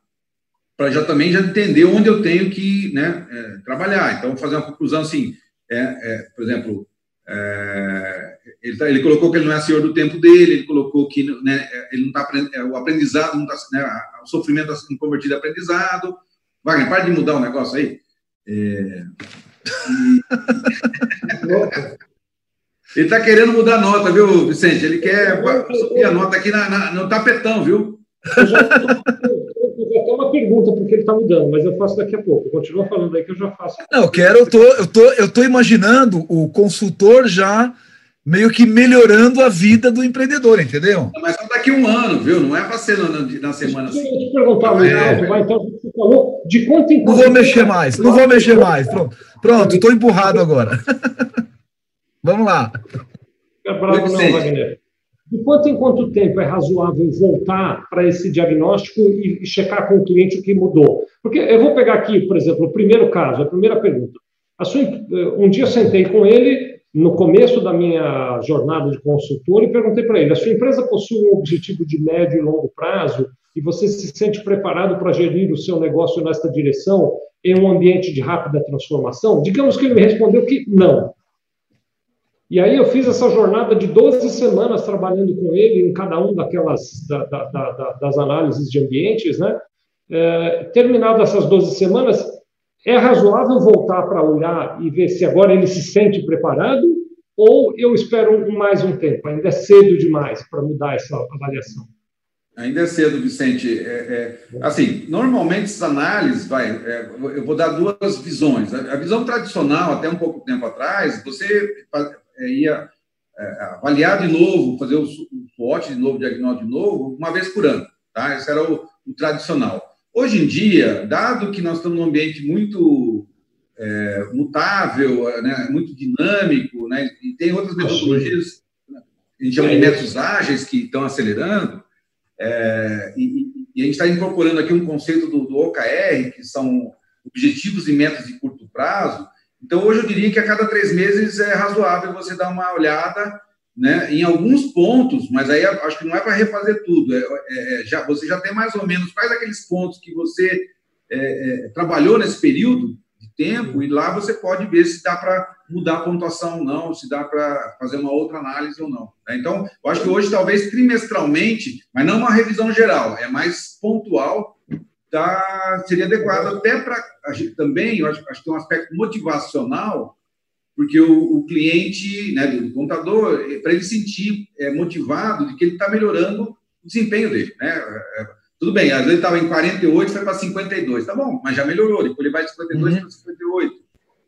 para já também já entender onde eu tenho que né, é, trabalhar. Então, fazer uma conclusão assim, é, é por exemplo, é, ele, tá, ele, colocou que ele não é senhor do tempo dele, ele colocou que né, ele não é, o aprendizado não está, né, o sofrimento está sendo convertido em aprendizado. Wagner, para de mudar o negócio aí. É, e... ele está querendo mudar a nota, viu, Vicente? Ele quer subir a nota aqui na, na, no tapetão, viu? Eu já até uma pergunta porque ele está mudando, mas eu faço daqui a pouco. Continua falando aí que eu já faço. Não, eu quero, eu tô, eu tô, eu tô imaginando o consultor já meio que melhorando a vida do empreendedor, entendeu? Mas só daqui a um ano, viu? Não é para ser na, na semana seguinte. Deixa eu te perguntar, mas é. vai, então você falou de quanto em quanto. Não vou mexer mais, não vou mexer mais. Pronto, pronto, estou empurrado agora. Vamos lá. É bravo, não, Wagner. De quanto em quanto tempo é razoável voltar para esse diagnóstico e, e checar com o cliente o que mudou? Porque eu vou pegar aqui, por exemplo, o primeiro caso, a primeira pergunta. A sua, um dia eu sentei com ele no começo da minha jornada de consultor e perguntei para ele: a sua empresa possui um objetivo de médio e longo prazo e você se sente preparado para gerir o seu negócio nesta direção em um ambiente de rápida transformação? Digamos que ele me respondeu que não. E aí eu fiz essa jornada de 12 semanas trabalhando com ele em cada um daquelas da, da, da, das análises de ambientes, né? É, essas 12 semanas, é razoável voltar para olhar e ver se agora ele se sente preparado ou eu espero mais um tempo? Ainda é cedo demais para mudar essa avaliação. Ainda é cedo, Vicente. É, é, assim, normalmente essas análises, vai, é, eu vou dar duas visões. A visão tradicional, até um pouco tempo atrás, você é, ia é, avaliar de novo, fazer o, o de novo, diagnóstico de novo, uma vez por ano. Tá? Esse era o, o tradicional. Hoje em dia, dado que nós estamos num ambiente muito é, mutável, né, muito dinâmico, né, e tem outras metodologias, a gente chama de métodos ágeis que estão acelerando, é, e, e, a gente está incorporando aqui um conceito do, do OKR, que são objetivos e metas de curto prazo, então, hoje eu diria que a cada três meses é razoável você dar uma olhada né, em alguns pontos, mas aí acho que não é para refazer tudo. É, é, é, já, você já tem mais ou menos quais aqueles pontos que você é, é trabalhou nesse período de tempo, e lá você pode ver se dá para mudar a pontuação ou não, se dá para fazer uma outra análise ou não. Né? Então, eu acho que hoje, talvez trimestralmente, mas não uma revisão geral, é mais pontual tá, seria adequado até para também, eu acho, acho que tem um aspecto motivacional, porque o, o cliente, né, do, do contador, é, para ele sentir é, motivado de que ele está melhorando o desempenho dele, né? É, é tudo bem, às vezes estava em 48, foi para 52, tá bom, mas já melhorou, depois ele vai de 52 uhum. para 58.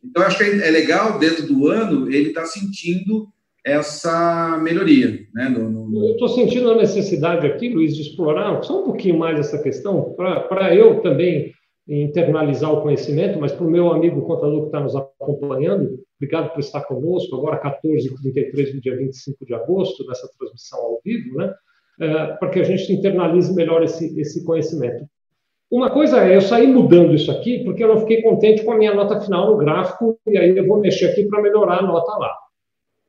Então, acho que é, é legal, dentro do ano, ele está sentindo essa melhoria. Né, no, no... Eu estou sentindo a necessidade aqui, Luiz, de explorar só um pouquinho mais essa questão, para eu também internalizar o conhecimento, mas para o meu amigo contador que está nos acompanhando, obrigado por estar conosco, agora 14h33 do dia 25 de agosto, nessa transmissão ao vivo, né? É, para que a gente internalize melhor esse, esse conhecimento. Uma coisa é, eu saí mudando isso aqui porque eu não fiquei contente com a minha nota final no gráfico, e aí eu vou mexer aqui para melhorar a nota lá.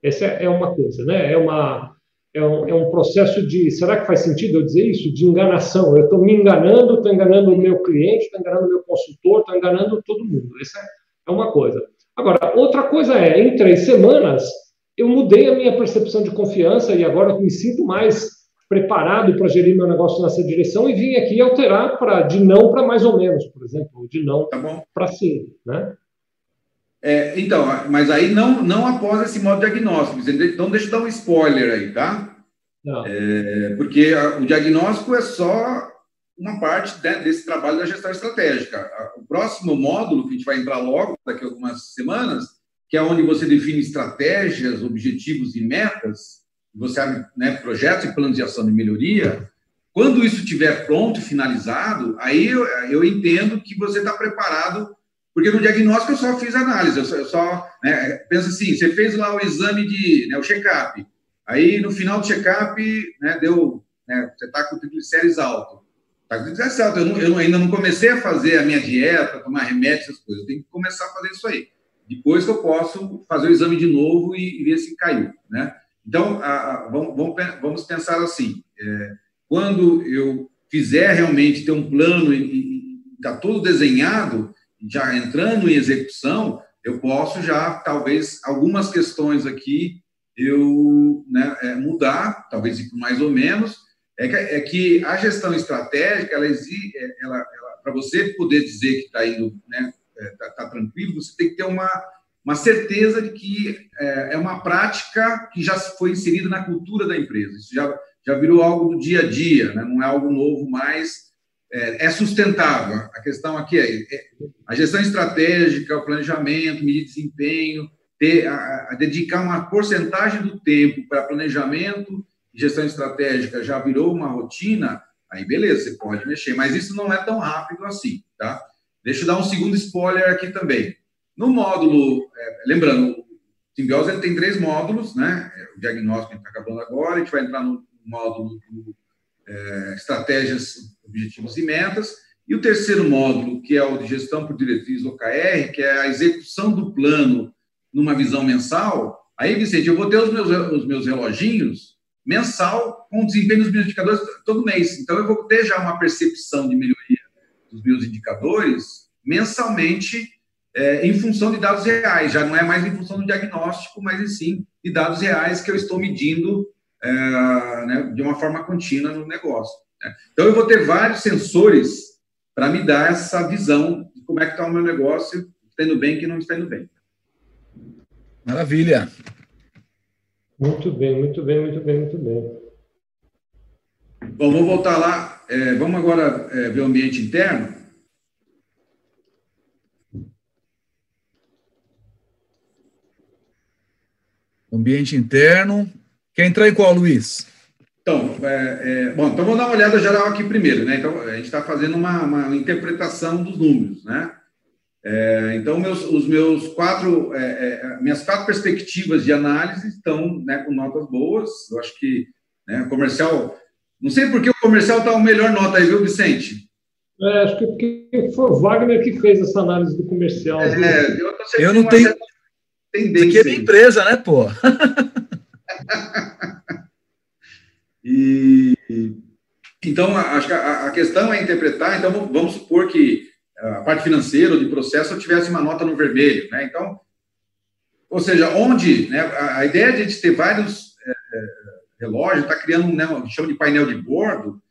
Essa é uma coisa, né? É, uma, é, um, é um processo de. Será que faz sentido eu dizer isso? De enganação. Eu estou me enganando, estou enganando o meu cliente, estou enganando o meu consultor, estou enganando todo mundo. Essa é, uma coisa. Agora, outra coisa é, em três semanas, eu mudei a minha percepção de confiança e agora eu me sinto mais preparado para gerir meu negócio nessa direção e vim aqui alterar para de não para mais ou menos, por exemplo, de não tá para sim, né? É, então, mas aí não, não após esse modo diagnóstico. Então, deixa eu dar um spoiler aí, tá? É, porque a, o diagnóstico é só uma parte né, desse trabalho da gestão estratégica. O próximo módulo, que a gente vai entrar logo, daqui a algumas semanas, que é onde você define estratégias, objetivos e metas, você abre né, projetos e planos de ação de melhoria, quando isso estiver pronto e finalizado, aí eu, eu entendo que você está preparado, porque no diagnóstico eu só fiz análise, eu só, eu só né, pensa assim, você fez lá o exame de, né, o check-up, aí no final do check-up, né, deu, né, você está com triglicérides alto, está com triglicérides alto, eu, não, eu ainda não comecei a fazer a minha dieta, tomar remédio, essas coisas, eu tenho que começar a fazer isso aí. Depois que eu posso fazer o exame de novo e, e ver se caiu, né? Então, a, a, vamos, vamos, pensar assim: é, quando eu fizer realmente ter um plano e está todo desenhado, já entrando em execução, eu posso já, talvez, algumas questões aqui eu né, é, mudar, talvez mais ou menos, é que, é que, a gestão estratégica, ela, é, ela, ela para você poder dizer que está indo, né, está é, tá tranquilo, você tem que ter uma, uma certeza de que é, é, uma prática que já foi inserida na cultura da empresa. Isso já, já virou algo do dia a dia, né? não é algo novo mais. É, é sustentável. A questão aqui é, é, a gestão estratégica, o planejamento, medir desempenho, ter, a, a dedicar uma porcentagem do tempo para planejamento e gestão estratégica já virou uma rotina, aí beleza, você pode mexer, mas isso não é tão rápido assim, tá? Deixa eu dar um segundo spoiler aqui também. No módulo, é, lembrando, o Simbiose ele tem três módulos, né? É, o diagnóstico está acabando agora, a gente vai entrar no módulo do, é, estratégias, objetivos e metas, e o terceiro módulo, que é o de gestão por diretriz OKR, que é a execução do plano numa visão mensal. Aí, Vicente, eu vou ter os meus, os meus reloginhos mensal com desempenho dos meus indicadores todo mês. Então, eu vou ter já uma percepção de melhoria dos meus indicadores mensalmente é, em função de dados reais, já não é mais em função do diagnóstico, mas sim de dados reais que eu estou medindo é, né, de uma forma contínua no negócio. Né? Então, eu vou ter vários sensores para me dar essa visão de como é que está o meu negócio, está indo bem e não está indo bem. Maravilha. Muito bem, muito bem, muito bem, muito bem. Bom, vamos voltar lá. É, vamos agora é, ver o ambiente interno. Ambiente interno. Quer entrar em qual, Luiz? Então, é, é, bom, então vamos dar uma olhada geral aqui primeiro, né? Então, a gente está fazendo uma, uma, interpretação dos números, né? É, então, meus, os meus quatro, é, é, minhas quatro perspectivas de análise estão né, com notas boas. Eu acho que né, comercial, não sei por que o comercial está o melhor nota aí, viu, Vicente? É, acho que porque foi o Wagner que fez essa análise do comercial. É, eu, eu não tenho tendência. Isso aqui é minha empresa, né, pô? e, então, acho que a, a, questão é interpretar. Então, vamos supor que a parte financeira ou de processo eu tivesse uma nota no vermelho, né? Então, ou seja, onde, né, a, a ideia de a gente ter vários é, relógios, está criando né, um, chama de painel de bordo,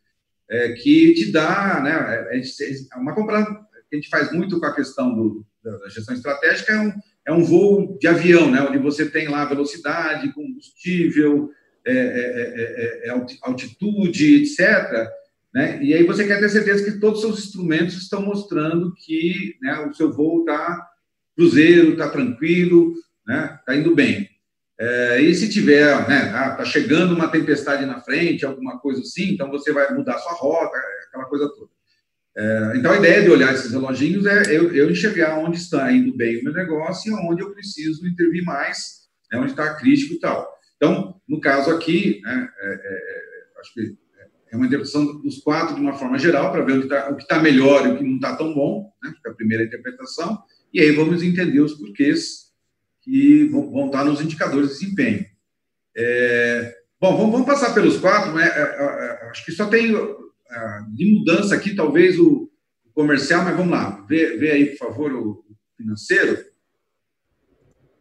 é, que te dá, né, é uma comparação que a gente faz muito com a questão do, da gestão estratégica, é um, é um voo de avião, né, onde você tem lá velocidade, combustível, é, é, é, altitude, etc. Né? E aí você quer ter certeza que todos os seus instrumentos estão mostrando que né, o seu voo está cruzeiro, está tranquilo, está né, indo bem. É, e se tiver, né, ah, tá chegando uma tempestade na frente, alguma coisa assim, então você vai mudar sua rota, aquela coisa toda. É, então a ideia de olhar esses reloginhos é eu, eu, enxergar onde está indo bem o meu negócio e onde eu preciso intervir mais, né, onde está crítico e tal. Então, no caso aqui, né, é, é, acho que é uma interpretação dos quatro de uma forma geral, para ver o que está tá melhor e o que não está tão bom, né, a primeira interpretação, e aí vamos entender os porquês que vão, vão estar nos indicadores de desempenho. É, bom, vamos, vamos, passar pelos quatro, né? É, acho que só tem de mudança aqui, talvez o comercial, mas vamos lá, vê, vê aí, por favor, o financeiro.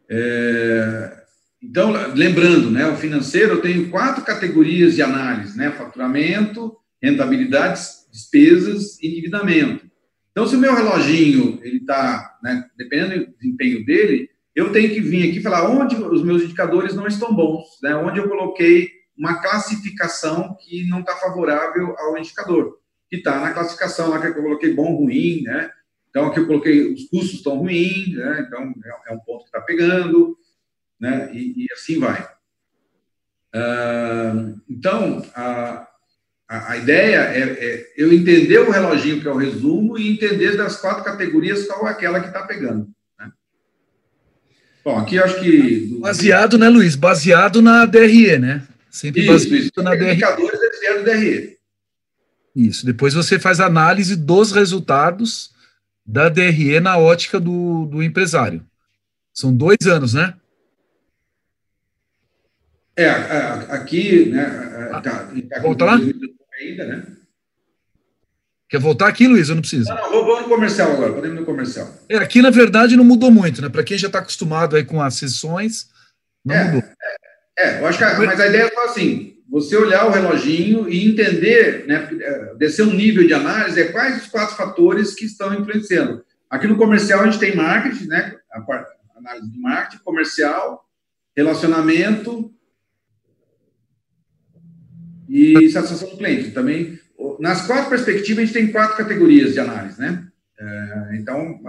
É, então, lembrando, né, o financeiro eu tenho quatro categorias de análise, né, faturamento, rentabilidades, despesas e endividamento. Então, se o meu reloginho, ele está, né, dependendo do desempenho dele, eu tenho que vir aqui falar onde os meus indicadores não estão bons, né? onde eu coloquei uma classificação que não está favorável ao indicador, que está na classificação lá que eu coloquei bom, ruim, né? Então, aqui eu coloquei os custos estão ruins, né? então é, é um ponto que está pegando, né? E, e assim vai. Uh, então, a, a, a ideia é, é, eu entender o reloginho, que é o resumo, e entender das quatro categorias qual é aquela que está pegando. Bom, aqui acho que. Baseado, né, Luiz? Baseado na DRE, né? Sempre isso, baseado isso. na DRE. Indicadores do DRE. Isso. Depois você faz análise dos resultados da DRE na ótica do, do empresário. São dois anos, né? É, aqui, né? Tá, tá Volta lá? Ainda, né? Quer voltar aqui, Luiz? Eu não preciso. Não, não, vou no comercial agora, podemos no comercial. É, aqui, na verdade, não mudou muito, né? Para quem já está acostumado aí com as sessões, não é, mudou. É, é, eu acho que, mas a ideia é só assim, você olhar o reloginho e entender, né, é, descer um nível de análise, é quais os quatro fatores que estão influenciando. Aqui no comercial a gente tem marketing, né, a parte, análise de marketing, comercial, relacionamento e satisfação do cliente. Também nas quatro perspectivas, a gente tem quatro categorias de análise, né? É, então,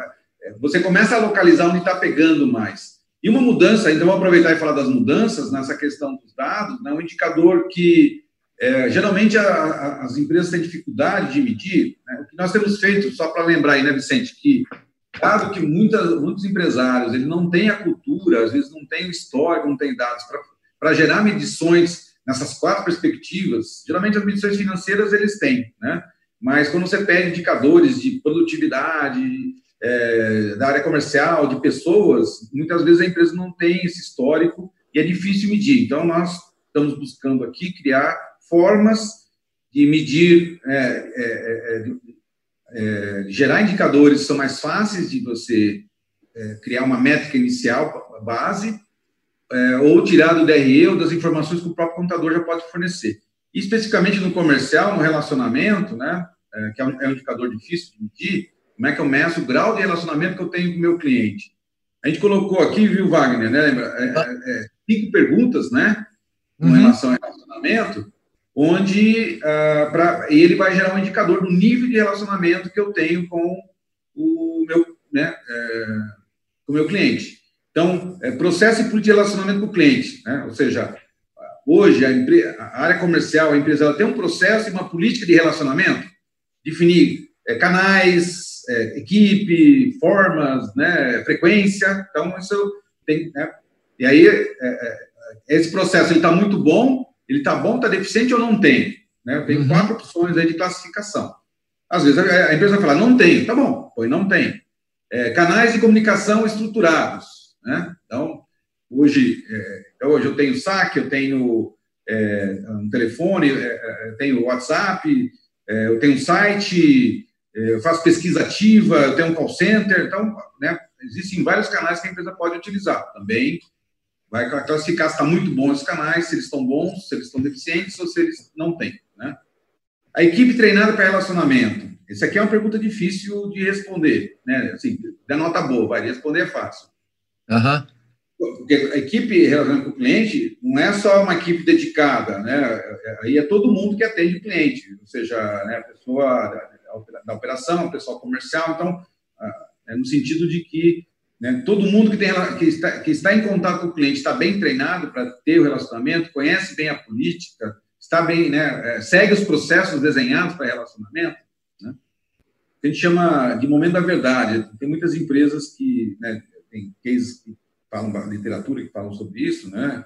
é, você começa a localizar onde está pegando mais. E uma mudança, então vamos aproveitar e falar das mudanças nessa questão dos dados, né? um indicador que é, geralmente a, a, as empresas têm dificuldade de medir. Né? O que nós temos feito, só para lembrar aí, né, Vicente, que dado que muitas, muitos empresários ele não têm a cultura, às vezes não tem o histórico, não tem dados para gerar medições nessas quatro perspectivas, geralmente as medições financeiras eles têm, né? Mas quando você pede indicadores de produtividade, é, da área comercial, de pessoas, muitas vezes a empresa não tem esse histórico e é difícil medir. Então, nós estamos buscando aqui criar formas de medir, é, é, é, é gerar indicadores que são mais fáceis de você é, criar uma métrica inicial, base, é, ou tirar do DRE ou das informações que o próprio computador já pode fornecer. E, especificamente no comercial, no relacionamento, né, é, que é um, é um, indicador difícil de medir, como é que eu meço o grau de relacionamento que eu tenho com o meu cliente. A gente colocou aqui, viu, Wagner, né, lembra, é, é, é cinco perguntas, né, com uhum. relação ao relacionamento, onde uh, pra, ele vai gerar um indicador do nível de relacionamento que eu tenho com o meu, né, é, com o meu cliente. Então, é, processo e de relacionamento com o cliente, né? ou seja, hoje a, empresa, a, área comercial, a empresa, ela tem um processo e uma política de relacionamento, definir é, canais, é, equipe, formas, né, frequência, então isso tem, né? e aí é, é, esse processo ele está muito bom, ele está bom, está deficiente ou não tem, né? Tem uhum. quatro opções aí de classificação. Às vezes a, a empresa vai falar, não tem, tá bom, pois não tem. É, canais de comunicação estruturados, né? Então, hoje, é, então, hoje eu tenho saque, eu tenho é, um telefone, é, é tenho WhatsApp, é, eu tenho um site, é, eu faço pesquisa ativa, eu tenho um call center, então, né, existem vários canais que a empresa pode utilizar. Também vai classificar se está muito bom esses canais, se eles estão bons, se eles estão deficientes ou se eles não têm. Né? A equipe treinada para relacionamento. Essa aqui é uma pergunta difícil de responder, né? Assim, da nota boa, vai responder é fácil. Uhum. Porque a equipe relacionada com o cliente não é só uma equipe dedicada, né? Aí é todo mundo que atende o cliente, ou seja, né, a pessoa da, operação, o pessoal comercial, então, é no sentido de que né, todo mundo que, tem, que, está, que está em contato com o cliente está bem treinado para ter o relacionamento, conhece bem a política, está bem, né, é, segue os processos desenhados para relacionamento, né? A gente chama de momento da verdade. Tem muitas empresas que, né, tem cases que falam literatura que falam sobre isso, né?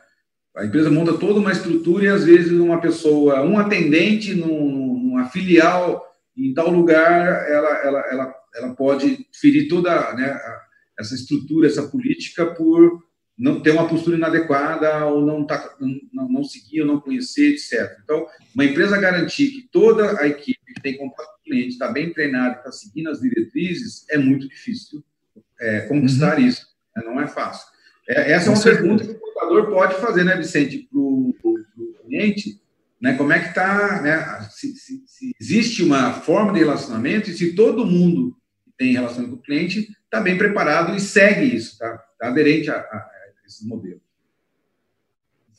A empresa monta toda uma estrutura e às vezes uma pessoa, um atendente num, numa filial em tal lugar, ela, ela, ela, ela pode ferir toda né, essa estrutura, essa política por não ter uma postura inadequada ou não, tá, não, não seguir ou não conhecer, etc. Então, uma empresa garantir que toda a equipe que tem contato com o cliente está bem treinada, está seguindo as diretrizes, é muito difícil é, conquistar uhum. isso. Né? Não é fácil. É, essa é uma pergunta que o contador pode fazer, né, Vicente, para o cliente, né, como é que está, né, se, se, se, existe uma forma de relacionamento e se todo mundo que tem relação com o cliente está bem preparado e segue isso, está tá aderente a, a esses modelos.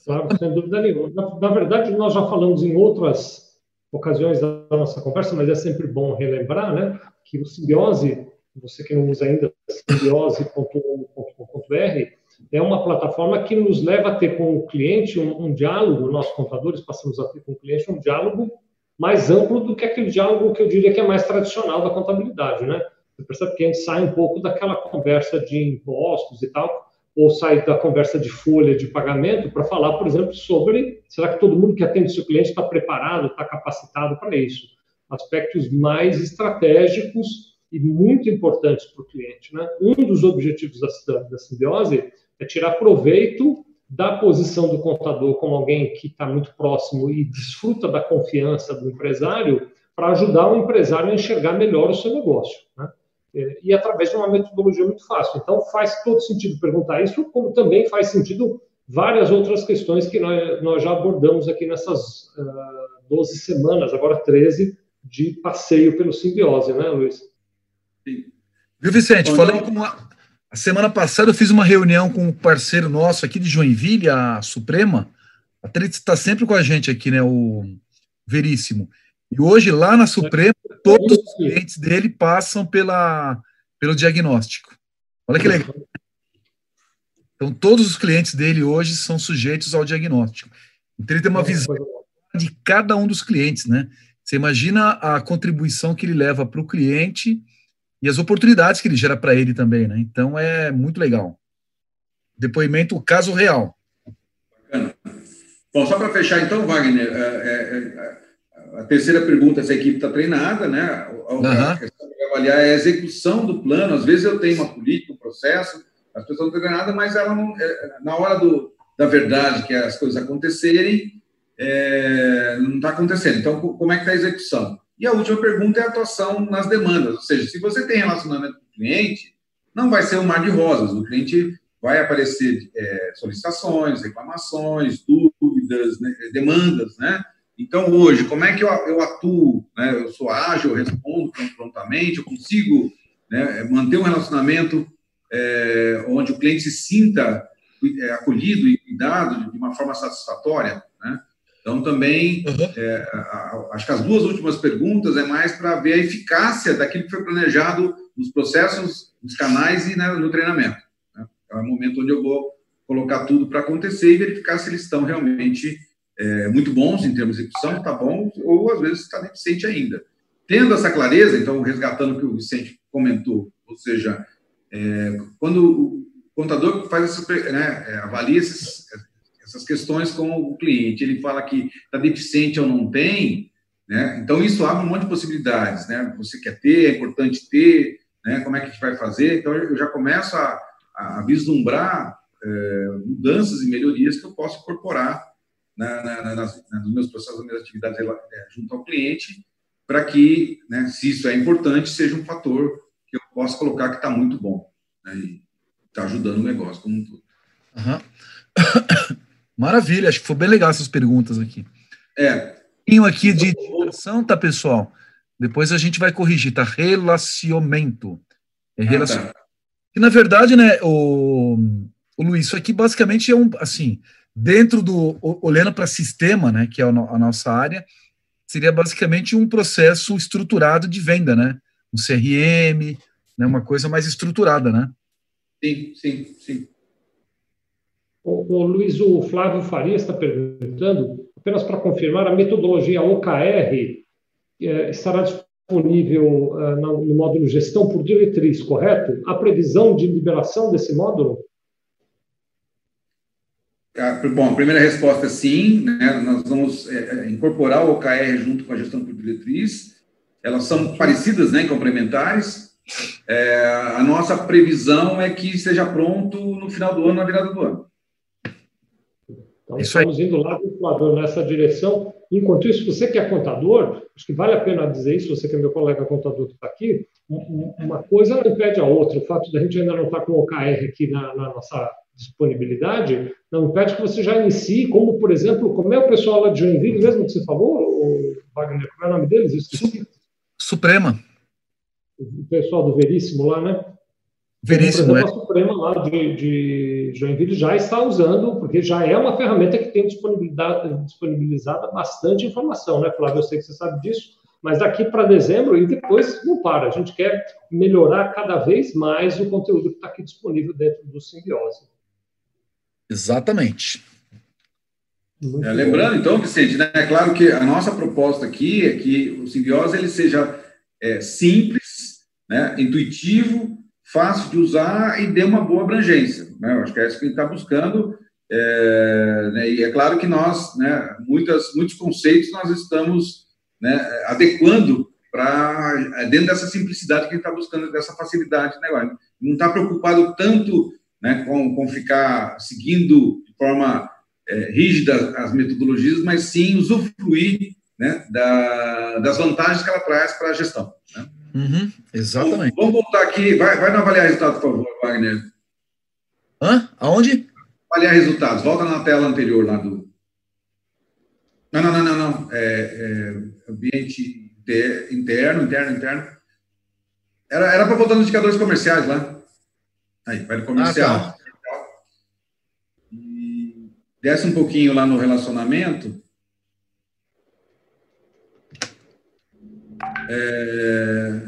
Claro, sem dúvida nenhuma. Na, na, verdade, nós já falamos em outras ocasiões da nossa conversa, mas é sempre bom relembrar, né, que o Simbiose, você que não usa ainda, simbiose.com.br, é uma plataforma que nos leva a ter com o cliente um, um diálogo, nós contadores passamos a ter com o cliente um diálogo mais amplo do que aquele diálogo que eu diria que é mais tradicional da contabilidade, né? Você percebe que a gente sai um pouco daquela conversa de impostos e tal, ou sair da conversa de folha de pagamento para falar, por exemplo, sobre será que todo mundo que atende seu cliente está preparado, está capacitado para isso? Aspectos mais estratégicos e muito importantes para o cliente. Né? Um dos objetivos da, da simbiose é tirar proveito da posição do contador como alguém que está muito próximo e desfruta da confiança do empresário para ajudar o empresário a enxergar melhor o seu negócio. Né? É, e através de uma metodologia muito fácil. Então, faz todo sentido perguntar isso, como também faz sentido várias outras questões que nós, nós já abordamos aqui nessas uh, ah, 12 semanas, agora 13, de passeio pelo simbiose, né, Luiz? Viu, Vicente? Falei com uma... A semana passada eu fiz uma reunião com um parceiro nosso aqui de Joinville, a Suprema. A Tritz está sempre com a gente aqui, né? O Veríssimo. E hoje, lá na Suprema, todos os clientes dele passam pela, pelo diagnóstico. Olha que legal. Então, todos os clientes dele hoje são sujeitos ao diagnóstico. Então, ele tem uma visão de cada um dos clientes, né? Você imagina a contribuição que ele leva para o cliente e as oportunidades que ele gera para ele também, né? Então, é muito legal. Depoimento, caso real. Bacana. Bom, só para fechar, então, Wagner, é, é, é a terceira pergunta, se a equipe está treinada, né? A, uhum. a questão de avaliar é a execução do plano. Às vezes eu tenho uma política, um processo, as pessoas não estão treinadas, mas ela não, é, na hora do, da verdade, que as coisas acontecerem, é, não está acontecendo. Então, como é que está a execução? E a última pergunta é a atuação nas demandas. Ou seja, se você tem relacionamento com o cliente, não vai ser um mar de rosas. O cliente vai aparecer é, solicitações, reclamações, dúvidas, né, demandas, né? Então, hoje, como é que eu, eu atuo? Né? Eu sou ágil, eu respondo prontamente, eu consigo né, manter um relacionamento é, onde o cliente se sinta é, acolhido e cuidado de uma forma satisfatória. Né? Então, também, uhum. é, acho que as duas últimas perguntas é mais para ver a eficácia daquilo que foi planejado nos processos, nos canais e né, no treinamento. Né? É o momento onde eu vou colocar tudo para acontecer e verificar se eles estão realmente é, muito bons em termos de execução, está bom, ou às vezes está deficiente ainda. Tendo essa clareza, então, resgatando o que o Vicente comentou, ou seja, é, quando o contador faz essa, né, é, avalia esses, essas questões com o cliente, ele fala que está deficiente ou não tem, né, então isso abre um monte de possibilidades, né, você quer ter, é importante ter, né, como é que a gente vai fazer, então eu já começo a, a vislumbrar é, mudanças e melhorias que eu posso incorporar na, na, nas, nos meus processos, nas minhas atividades é, junto ao cliente, para que, né, se isso é importante, seja um fator que eu possa colocar que está muito bom né, e está ajudando o negócio como um todo. Uhum. Maravilha, acho que foi bem legal essas perguntas aqui. É. Tenho aqui de digitação, tá, pessoal? Depois a gente vai corrigir, tá? Relacionamento. É relacion... ah, tá. E, na verdade, né, o, o Luiz, isso aqui basicamente é um, assim, dentro do olhando para sistema, né, que é a, nossa área, seria basicamente um processo estruturado de venda, né, um CRM, né, uma coisa mais estruturada, né. Sim, sim, sim. O, o Luiz, o Flávio Faria está perguntando, apenas para confirmar, a metodologia OKR é, estará disponível uh, no, no módulo Gestão por Diretriz, correto? A previsão de liberação desse módulo? Ah, bom, a primeira resposta é sim, né? nós vamos é, incorporar o OKR junto com a gestão por diretriz, elas são parecidas, né, complementares. É, a nossa previsão é que esteja pronto no final do ano, na virada do ano. Então, isso estamos indo lá do Equador nessa direção. Enquanto isso, você que é contador, acho que vale a pena dizer isso, você que é meu colega contador que está aqui, uma coisa não impede a outra. O fato da gente ainda não estar tá com o OKR aqui na, na nossa disponibilidade não impede que você já inicie, como, por exemplo, como é o pessoal lá de Joinville mesmo que você falou, Wagner, como é o nome deles? Isso Suprema. O pessoal do Veríssimo lá, né? Veríssimo, é. A Suprema lá de, de Joinville já está usando, porque já é uma ferramenta que tem disponibilidade, disponibilizada bastante informação, né, Flávio? Eu sei que você sabe disso, mas daqui para dezembro e depois não para. A gente quer melhorar cada vez mais o conteúdo que está aqui disponível dentro do Simbiose. Exatamente. É, lembrando, então, Vicente, né, é claro que a nossa proposta aqui é que o simbiose ele seja é, simples, né, intuitivo, fácil de usar e dê uma boa abrangência. Né? Eu acho que é isso que gente está buscando. É, né, e é claro que nós, né, muitas, muitos conceitos nós estamos né, adequando para dentro dessa simplicidade que gente está buscando, dessa facilidade. Né, não está preocupado tanto né, com, com ficar seguindo de forma é, rígida as metodologias, mas sim usufruir né, da, das vantagens que ela traz para a gestão. Né? Uhum, exatamente. Vamos, voltar aqui, vai, vai avaliar resultado, por favor, Wagner. Hã? Aonde? Avaliar resultados, volta na tela anterior lá do. Não, não, não, não, não. É, é ambiente interno, interno, interno. Era para voltar nos indicadores comerciais lá. Aí, vai no comercial. Ah, tá. Desce um pouquinho lá no relacionamento. É...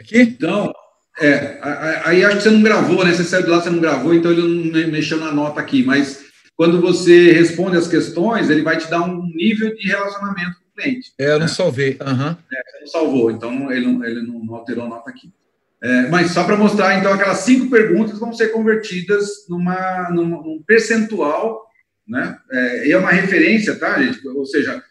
Aqui? Então, é, aí acho que você não gravou, né? Você saiu de lá, você não gravou, então ele não mexeu na nota aqui. Mas quando você responde as questões, ele vai te dar um nível de relacionamento com o cliente. É, eu não né? salvei. Uhum. É, você não salvou, então ele não, ele não alterou a nota aqui. É, mas só para mostrar, então, aquelas cinco perguntas vão ser convertidas numa, num, num percentual né? É, e é uma referência, tá, gente? Ou seja,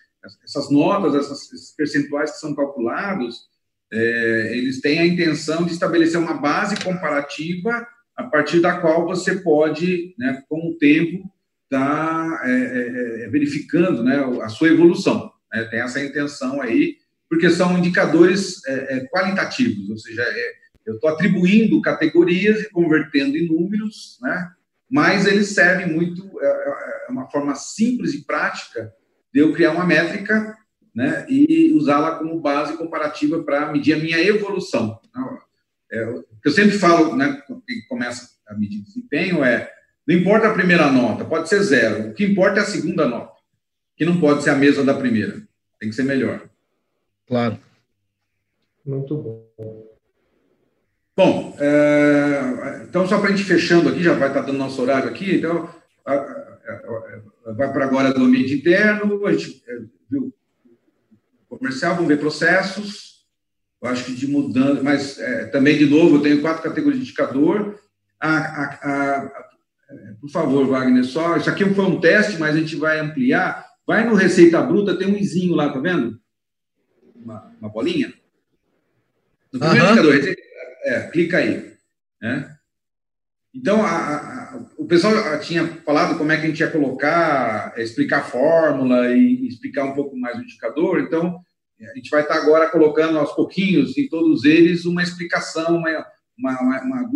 essas notas, esses percentuais que são calculados, é, eles têm a intenção de estabelecer uma base comparativa a partir da qual você pode, né, com o tempo, estar tá, é, é, é verificando né, a sua evolução. Né? Tem essa intenção aí, porque são indicadores é, qualitativos, ou seja, eu estou atribuindo categorias e convertendo em números, né? mas eles servem muito, é, é, é uma forma simples e prática de eu criar uma métrica né, e usá-la como base comparativa para medir a minha evolução. Então, é, o que eu sempre falo, né, quem começa a medir desempenho é, não importa a primeira nota, pode ser zero, o que importa é a segunda nota, que não pode ser a mesma da primeira, tem que ser melhor. Claro. Muito bom. Bom, é, então só para a gente fechando aqui, já vai estar dando nosso horário aqui, então a, a, a, vai para agora do ambiente interno, a gente é, viu comercial, vamos ver processos, eu acho que de mudando, mas é, também, de novo, eu tenho quatro categorias de indicador. por favor, Wagner, só, isso aqui foi um teste, mas a gente vai ampliar. Vai no Receita Bruta, tem um izinho lá, tá vendo? Uma, uma bolinha. No primeiro uhum. indicador, Receita é, clica aí. Né? Então, a, a, o pessoal tinha falado como é que a gente ia colocar, é, explicar a fórmula e, explicar um pouco mais o indicador. Então, a gente vai estar agora colocando aos pouquinhos em todos eles uma explicação, uma, uma, uma, uma...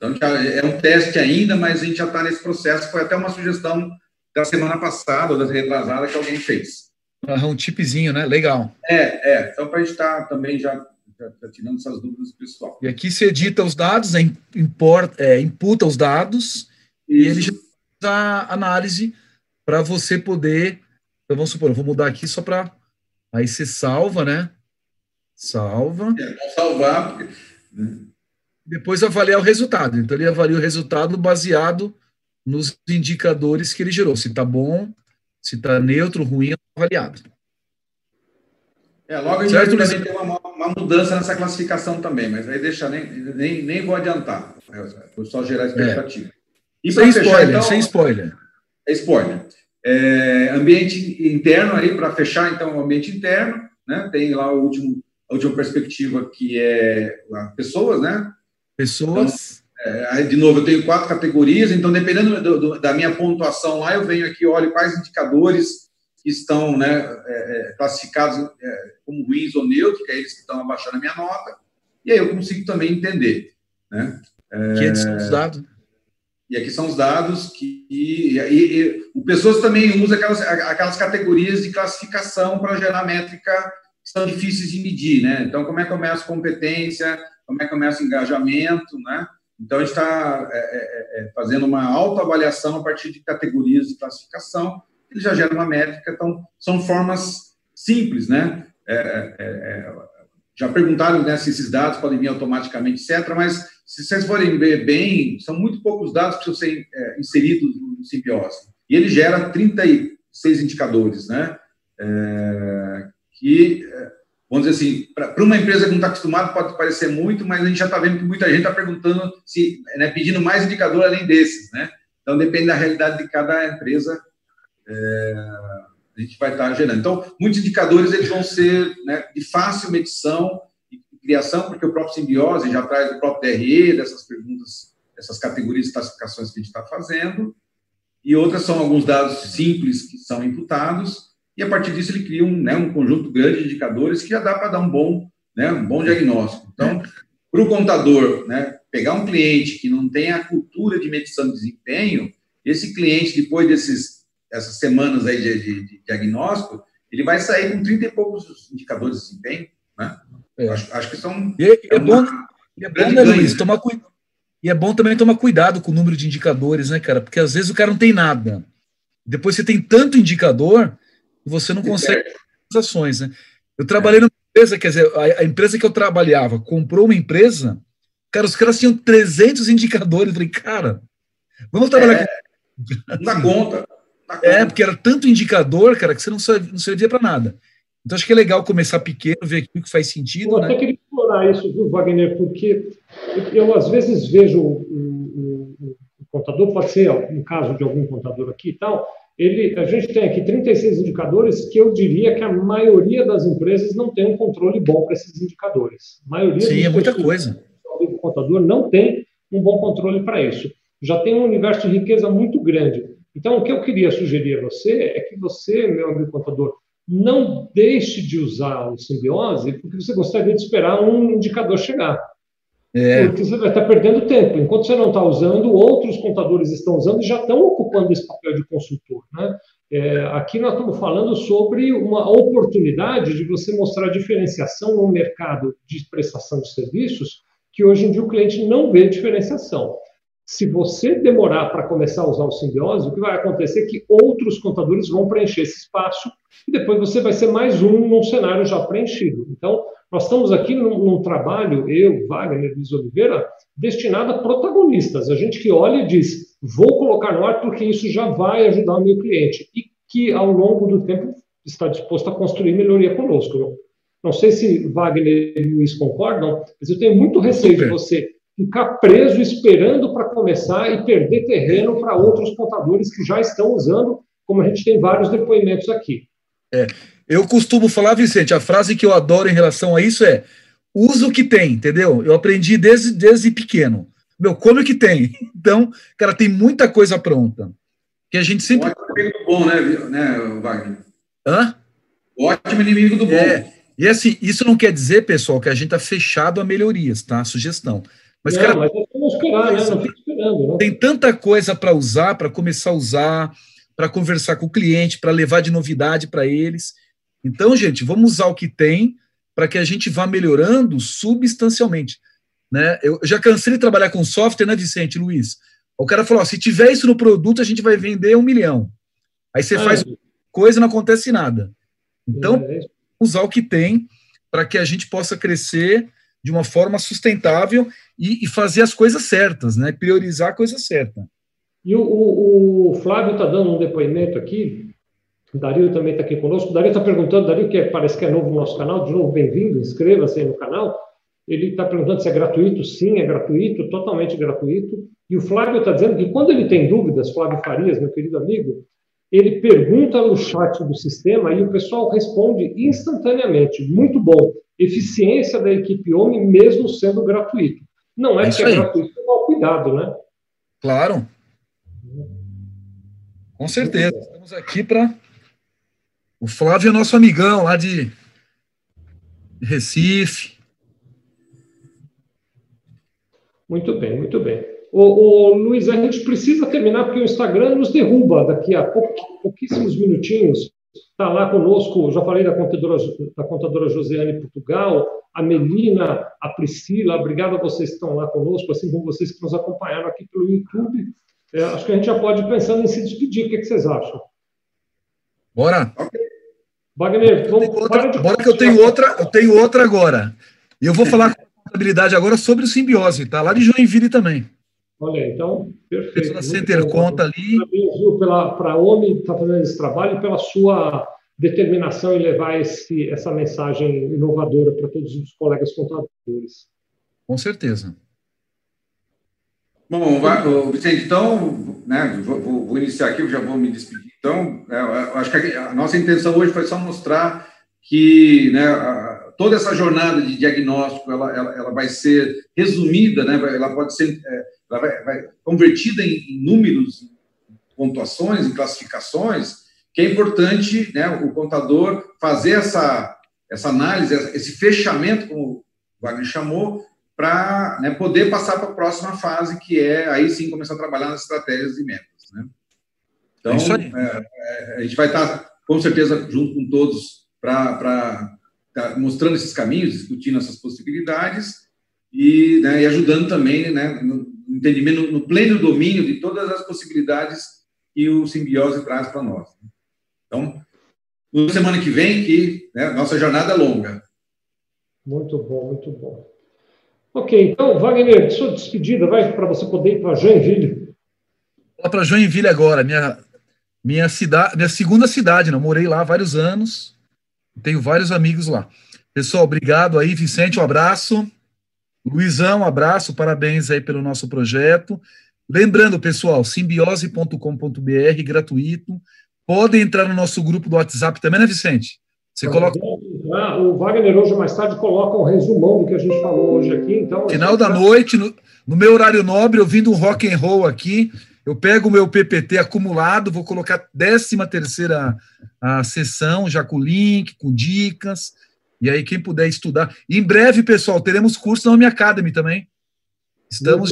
Então, é um teste ainda, mas a gente já está nesse processo. Foi até uma sugestão da semana passada, ou da retrasada, que alguém fez. Um tipzinho, né? Legal. É, é. Então, para a gente estar tá também já, já, já, tirando essas dúvidas pessoal. E aqui você edita os dados, é, importa, é, imputa os dados, Isso. e ele já faz a análise para você poder. Então, vamos supor, eu vou mudar aqui só para. Aí você salva, né? Salva. É, salvar, porque. Né? depois avaliar o resultado. Então, ele avalia o resultado baseado nos indicadores que ele gerou. Se está bom, se está neutro, ruim, avaliado. É, logo a gente certo, vai ter uma, uma, mudança nessa classificação também, mas aí deixa, nem, nem, nem vou adiantar. Vou só gerar expectativa. É. E sem fechar, spoiler, então, sem spoiler. É spoiler. É, ambiente interno aí, para fechar, então, o ambiente interno, né? Tem lá o último, a última perspectiva que é pessoas, né? Pessoas. Então, é, de novo, eu tenho quatro categorias, então, dependendo do, do, da minha pontuação lá, eu venho aqui, olho quais indicadores estão né, é, é classificados é, como ruins ou neutros, que é eles que estão abaixando a minha nota, e aí eu consigo também entender. Né? Que é os dados. E aqui são os dados que. E, e, e, o Pessoas também usa aquelas, aquelas categorias de classificação para gerar métrica que são difíceis de medir, né? Então, como é que começa competência, como é que começa engajamento, né? Então, a gente está é, é, é, fazendo uma autoavaliação a partir de categorias de classificação, ele já gera uma métrica, então, são formas simples, né? É, é, é, já perguntaram né, se esses dados podem vir automaticamente, etc., mas se vocês forem ver bem, são muito poucos dados que precisam ser é, inseridos no simbiose. E ele gera 36 indicadores, né? É, que, é, vamos dizer assim, para uma empresa que não está acostumada pode parecer muito, mas a gente já está vendo que muita gente está perguntando, se, né, pedindo mais indicador além desses, né? Então, depende da realidade de cada empresa, é, a gente vai estar gerando. Então, muitos indicadores eles vão ser né, de fácil medição, criação, porque o próprio simbiose já traz o próprio DRE, dessas perguntas, essas categorias de classificações que a gente está fazendo, e outras são alguns dados simples que são imputados, e a partir disso ele cria um, né, um conjunto grande de indicadores que já dá para dar um bom, né, um bom diagnóstico. Então, para o contador, né, pegar um cliente que não tem a cultura de medição de desempenho, esse cliente, depois desses, essas semanas aí de, de, de diagnóstico, ele vai sair com 30 e poucos indicadores de desempenho, né? É. Acho, acho, que são. E, é, é bom, é bom né, Luiz? Tomar cu... E é bom também tomar cuidado com o número de indicadores, né, cara? Porque às vezes o cara não tem nada. Depois você tem tanto indicador que você não consegue as ações, né? Eu trabalhei numa empresa, quer dizer, a, empresa que eu trabalhava comprou uma empresa, cara, os caras tinham 300 indicadores. Eu falei, cara, vamos trabalhar é, aqui. Na conta. Na é, porque era tanto indicador, cara, que você não servia, não servia para nada. Então, acho que é legal começar pequeno, ver o que faz sentido. Eu né? até queria explorar isso, viu, Wagner, porque eu, às vezes vejo o, o, o contador, pode ser um caso de algum contador aqui e tal, ele, a gente tem aqui 36 indicadores que eu diria que a maioria das empresas não tem um controle bom para esses indicadores. A maioria Sim, é muita coisa. O contador não tem um bom controle para isso. Já tem um universo de riqueza muito grande. Então, o que eu queria sugerir a você é que você, meu amigo contador, não deixe de usar o simbiose porque você gostaria de esperar um indicador chegar. É. Porque você vai estar perdendo tempo. Enquanto você não está usando, outros contadores estão usando e já estão ocupando esse papel de consultor. Né? É, aqui nós estamos falando sobre uma oportunidade de você mostrar diferenciação no mercado de prestação de serviços, que hoje em dia o cliente não vê diferenciação. Se você demorar para começar a usar o simbiose, o que vai acontecer é que outros contadores vão preencher esse espaço e depois você vai ser mais um num cenário já preenchido. Então, nós estamos aqui num, num trabalho, eu, Wagner, Luiz Oliveira, destinado a protagonistas. A gente que olha e diz, vou colocar no ar porque isso já vai ajudar o meu cliente. E que, ao longo do tempo, está disposto a construir melhoria conosco. Não sei se Wagner e Luiz concordam, mas eu tenho muito receio de você ficar preso esperando para começar e perder terreno para outros contadores que já estão usando, como a gente tem vários depoimentos aqui. É, eu costumo falar, Vicente, a frase que eu adoro em relação a isso é usa o que tem, entendeu? Eu aprendi desde, desde pequeno. Meu, como é que tem? Então, cara, tem muita coisa pronta. Que a gente sempre. Ótimo inimigo do bom, né, né Wagner? Hã? Ótimo inimigo do bom. É, e assim, isso não quer dizer, pessoal, que a gente está fechado a melhorias, tá? Sugestão. Mas, não, cara, mas esperar, né? Não esperando, né? Tem tanta coisa para usar, para começar a usar, para conversar com o cliente, para levar de novidade para eles. Então, gente, vamos usar o que tem para que a gente vá melhorando substancialmente. Né? Eu já cansei de trabalhar com software, né, Vicente, Luiz? O cara falou: ó, se tiver isso no produto, a gente vai vender um milhão. Aí você ah, faz é. coisa e não acontece nada. Então, é. usar o que tem para que a gente possa crescer de uma forma sustentável e, e fazer as coisas certas, né? Priorizar a coisa certa. E o, o, o Flávio está dando um depoimento aqui, o Dario também está aqui conosco. O Dario está perguntando, Dario, que é, parece que é novo no nosso canal, de novo, bem-vindo, inscreva-se aí no canal. Ele está perguntando se é gratuito. Sim, é gratuito, totalmente gratuito. E o Flávio está dizendo que quando ele tem dúvidas, Flávio Farias, meu querido amigo, ele pergunta no chat do sistema e o pessoal responde instantaneamente. Muito bom. Eficiência da equipe homem, mesmo sendo gratuito. Não é, é que é gratuito, é mal cuidado, né? Claro. Com certeza. Estamos aqui para. O Flávio é nosso amigão lá de Recife. Muito bem, muito bem. O, o, Luiz, a gente precisa terminar porque o Instagram nos derruba daqui a pouquíssimos minutinhos. Está lá conosco, já falei da contadora, da contadora Josiane Portugal, a Melina, a Priscila, obrigado a vocês que estão lá conosco, assim como vocês que nos acompanharam aqui pelo YouTube. É, acho que a gente já pode ir pensando em se despedir. O que, é que vocês acham? Bora! Wagner, vamos outra, bora que eu tenho outra, eu tenho outra agora. E eu vou falar com a contabilidade agora sobre o simbiose, tá? Lá de Joinville também. Olha, então, perfeito. Da Center bom. Conta ali. Parabéns, para a OMI estar tá fazendo esse trabalho, pela sua determinação em levar esse, essa mensagem inovadora para todos os colegas contadores. Com certeza. Bom, Vicente, então, né, vou, vou, iniciar aqui, eu já vou me despedir. Então, é, acho que a nossa intenção hoje foi só mostrar que né, toda essa jornada de diagnóstico ela, ela, ela, vai ser resumida, né, ela pode ser é, ela vai, vai convertida em, em, números, pontuações, em classificações, que é importante né, o contador fazer essa, essa análise, esse fechamento, como o Wagner chamou, para né, poder passar para a próxima fase, que é aí sim começar a trabalhar nas estratégias e metas. Né? Então, é é, a gente vai estar, com certeza, junto com todos para tá mostrando esses caminhos, discutindo essas possibilidades e, né, e ajudando também né, no, entendimento, no pleno domínio de todas as possibilidades que o simbiose traz para nós. Então, na semana que vem, que né, nossa jornada é longa. Muito bom, muito bom. Ok, então, Wagner, sua despedida, vai para você poder ir para Joinville. Vou para Joinville agora, minha, minha, cidade, minha segunda cidade, né? morei lá há vários anos, tenho vários amigos lá. Pessoal, obrigado aí, Vicente, um abraço. Luizão, abraço, parabéns aí pelo nosso projeto. Lembrando, pessoal, simbiose.com.br, gratuito. Podem entrar no nosso grupo do WhatsApp também, né, Vicente? Você coloca. O Wagner hoje mais tarde coloca um resumão do que a gente falou hoje aqui. Então, final da noite, no, no, meu horário nobre, ouvindo um rock and roll aqui, eu pego o meu PPT acumulado, vou colocar 13 terceira a sessão, já com link, com dicas. E aí, quem puder estudar. em breve, pessoal, teremos curso na Home Academy também. Estamos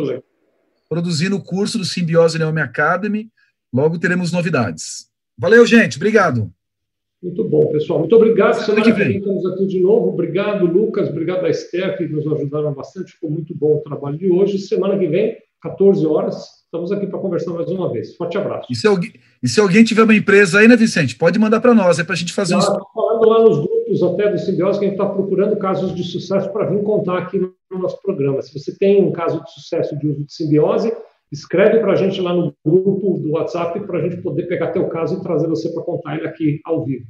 produzindo o curso do Simbiose na Home Academy. Logo teremos novidades. Valeu, gente. Obrigado. Muito bom, pessoal. Muito obrigado. Semana que vem estamos aqui de novo. Obrigado, Lucas. Obrigado a Esther, que nos ajudaram bastante. Ficou muito bom o trabalho de hoje. Semana que vem, 14 horas, estamos aqui para conversar mais uma vez. Forte abraço. E se, alguém, e se alguém tiver uma empresa aí, né, Vicente? Pode mandar para nós, é para a gente fazer Estou um... falando lá nos grupos até do Simbiose que a gente está procurando casos de sucesso para vir contar aqui no nosso programa. Se você tem um caso de sucesso de uso de simbiose, escreve para a gente lá no grupo do WhatsApp para a gente poder pegar teu caso e trazer você para contar ele aqui ao vivo.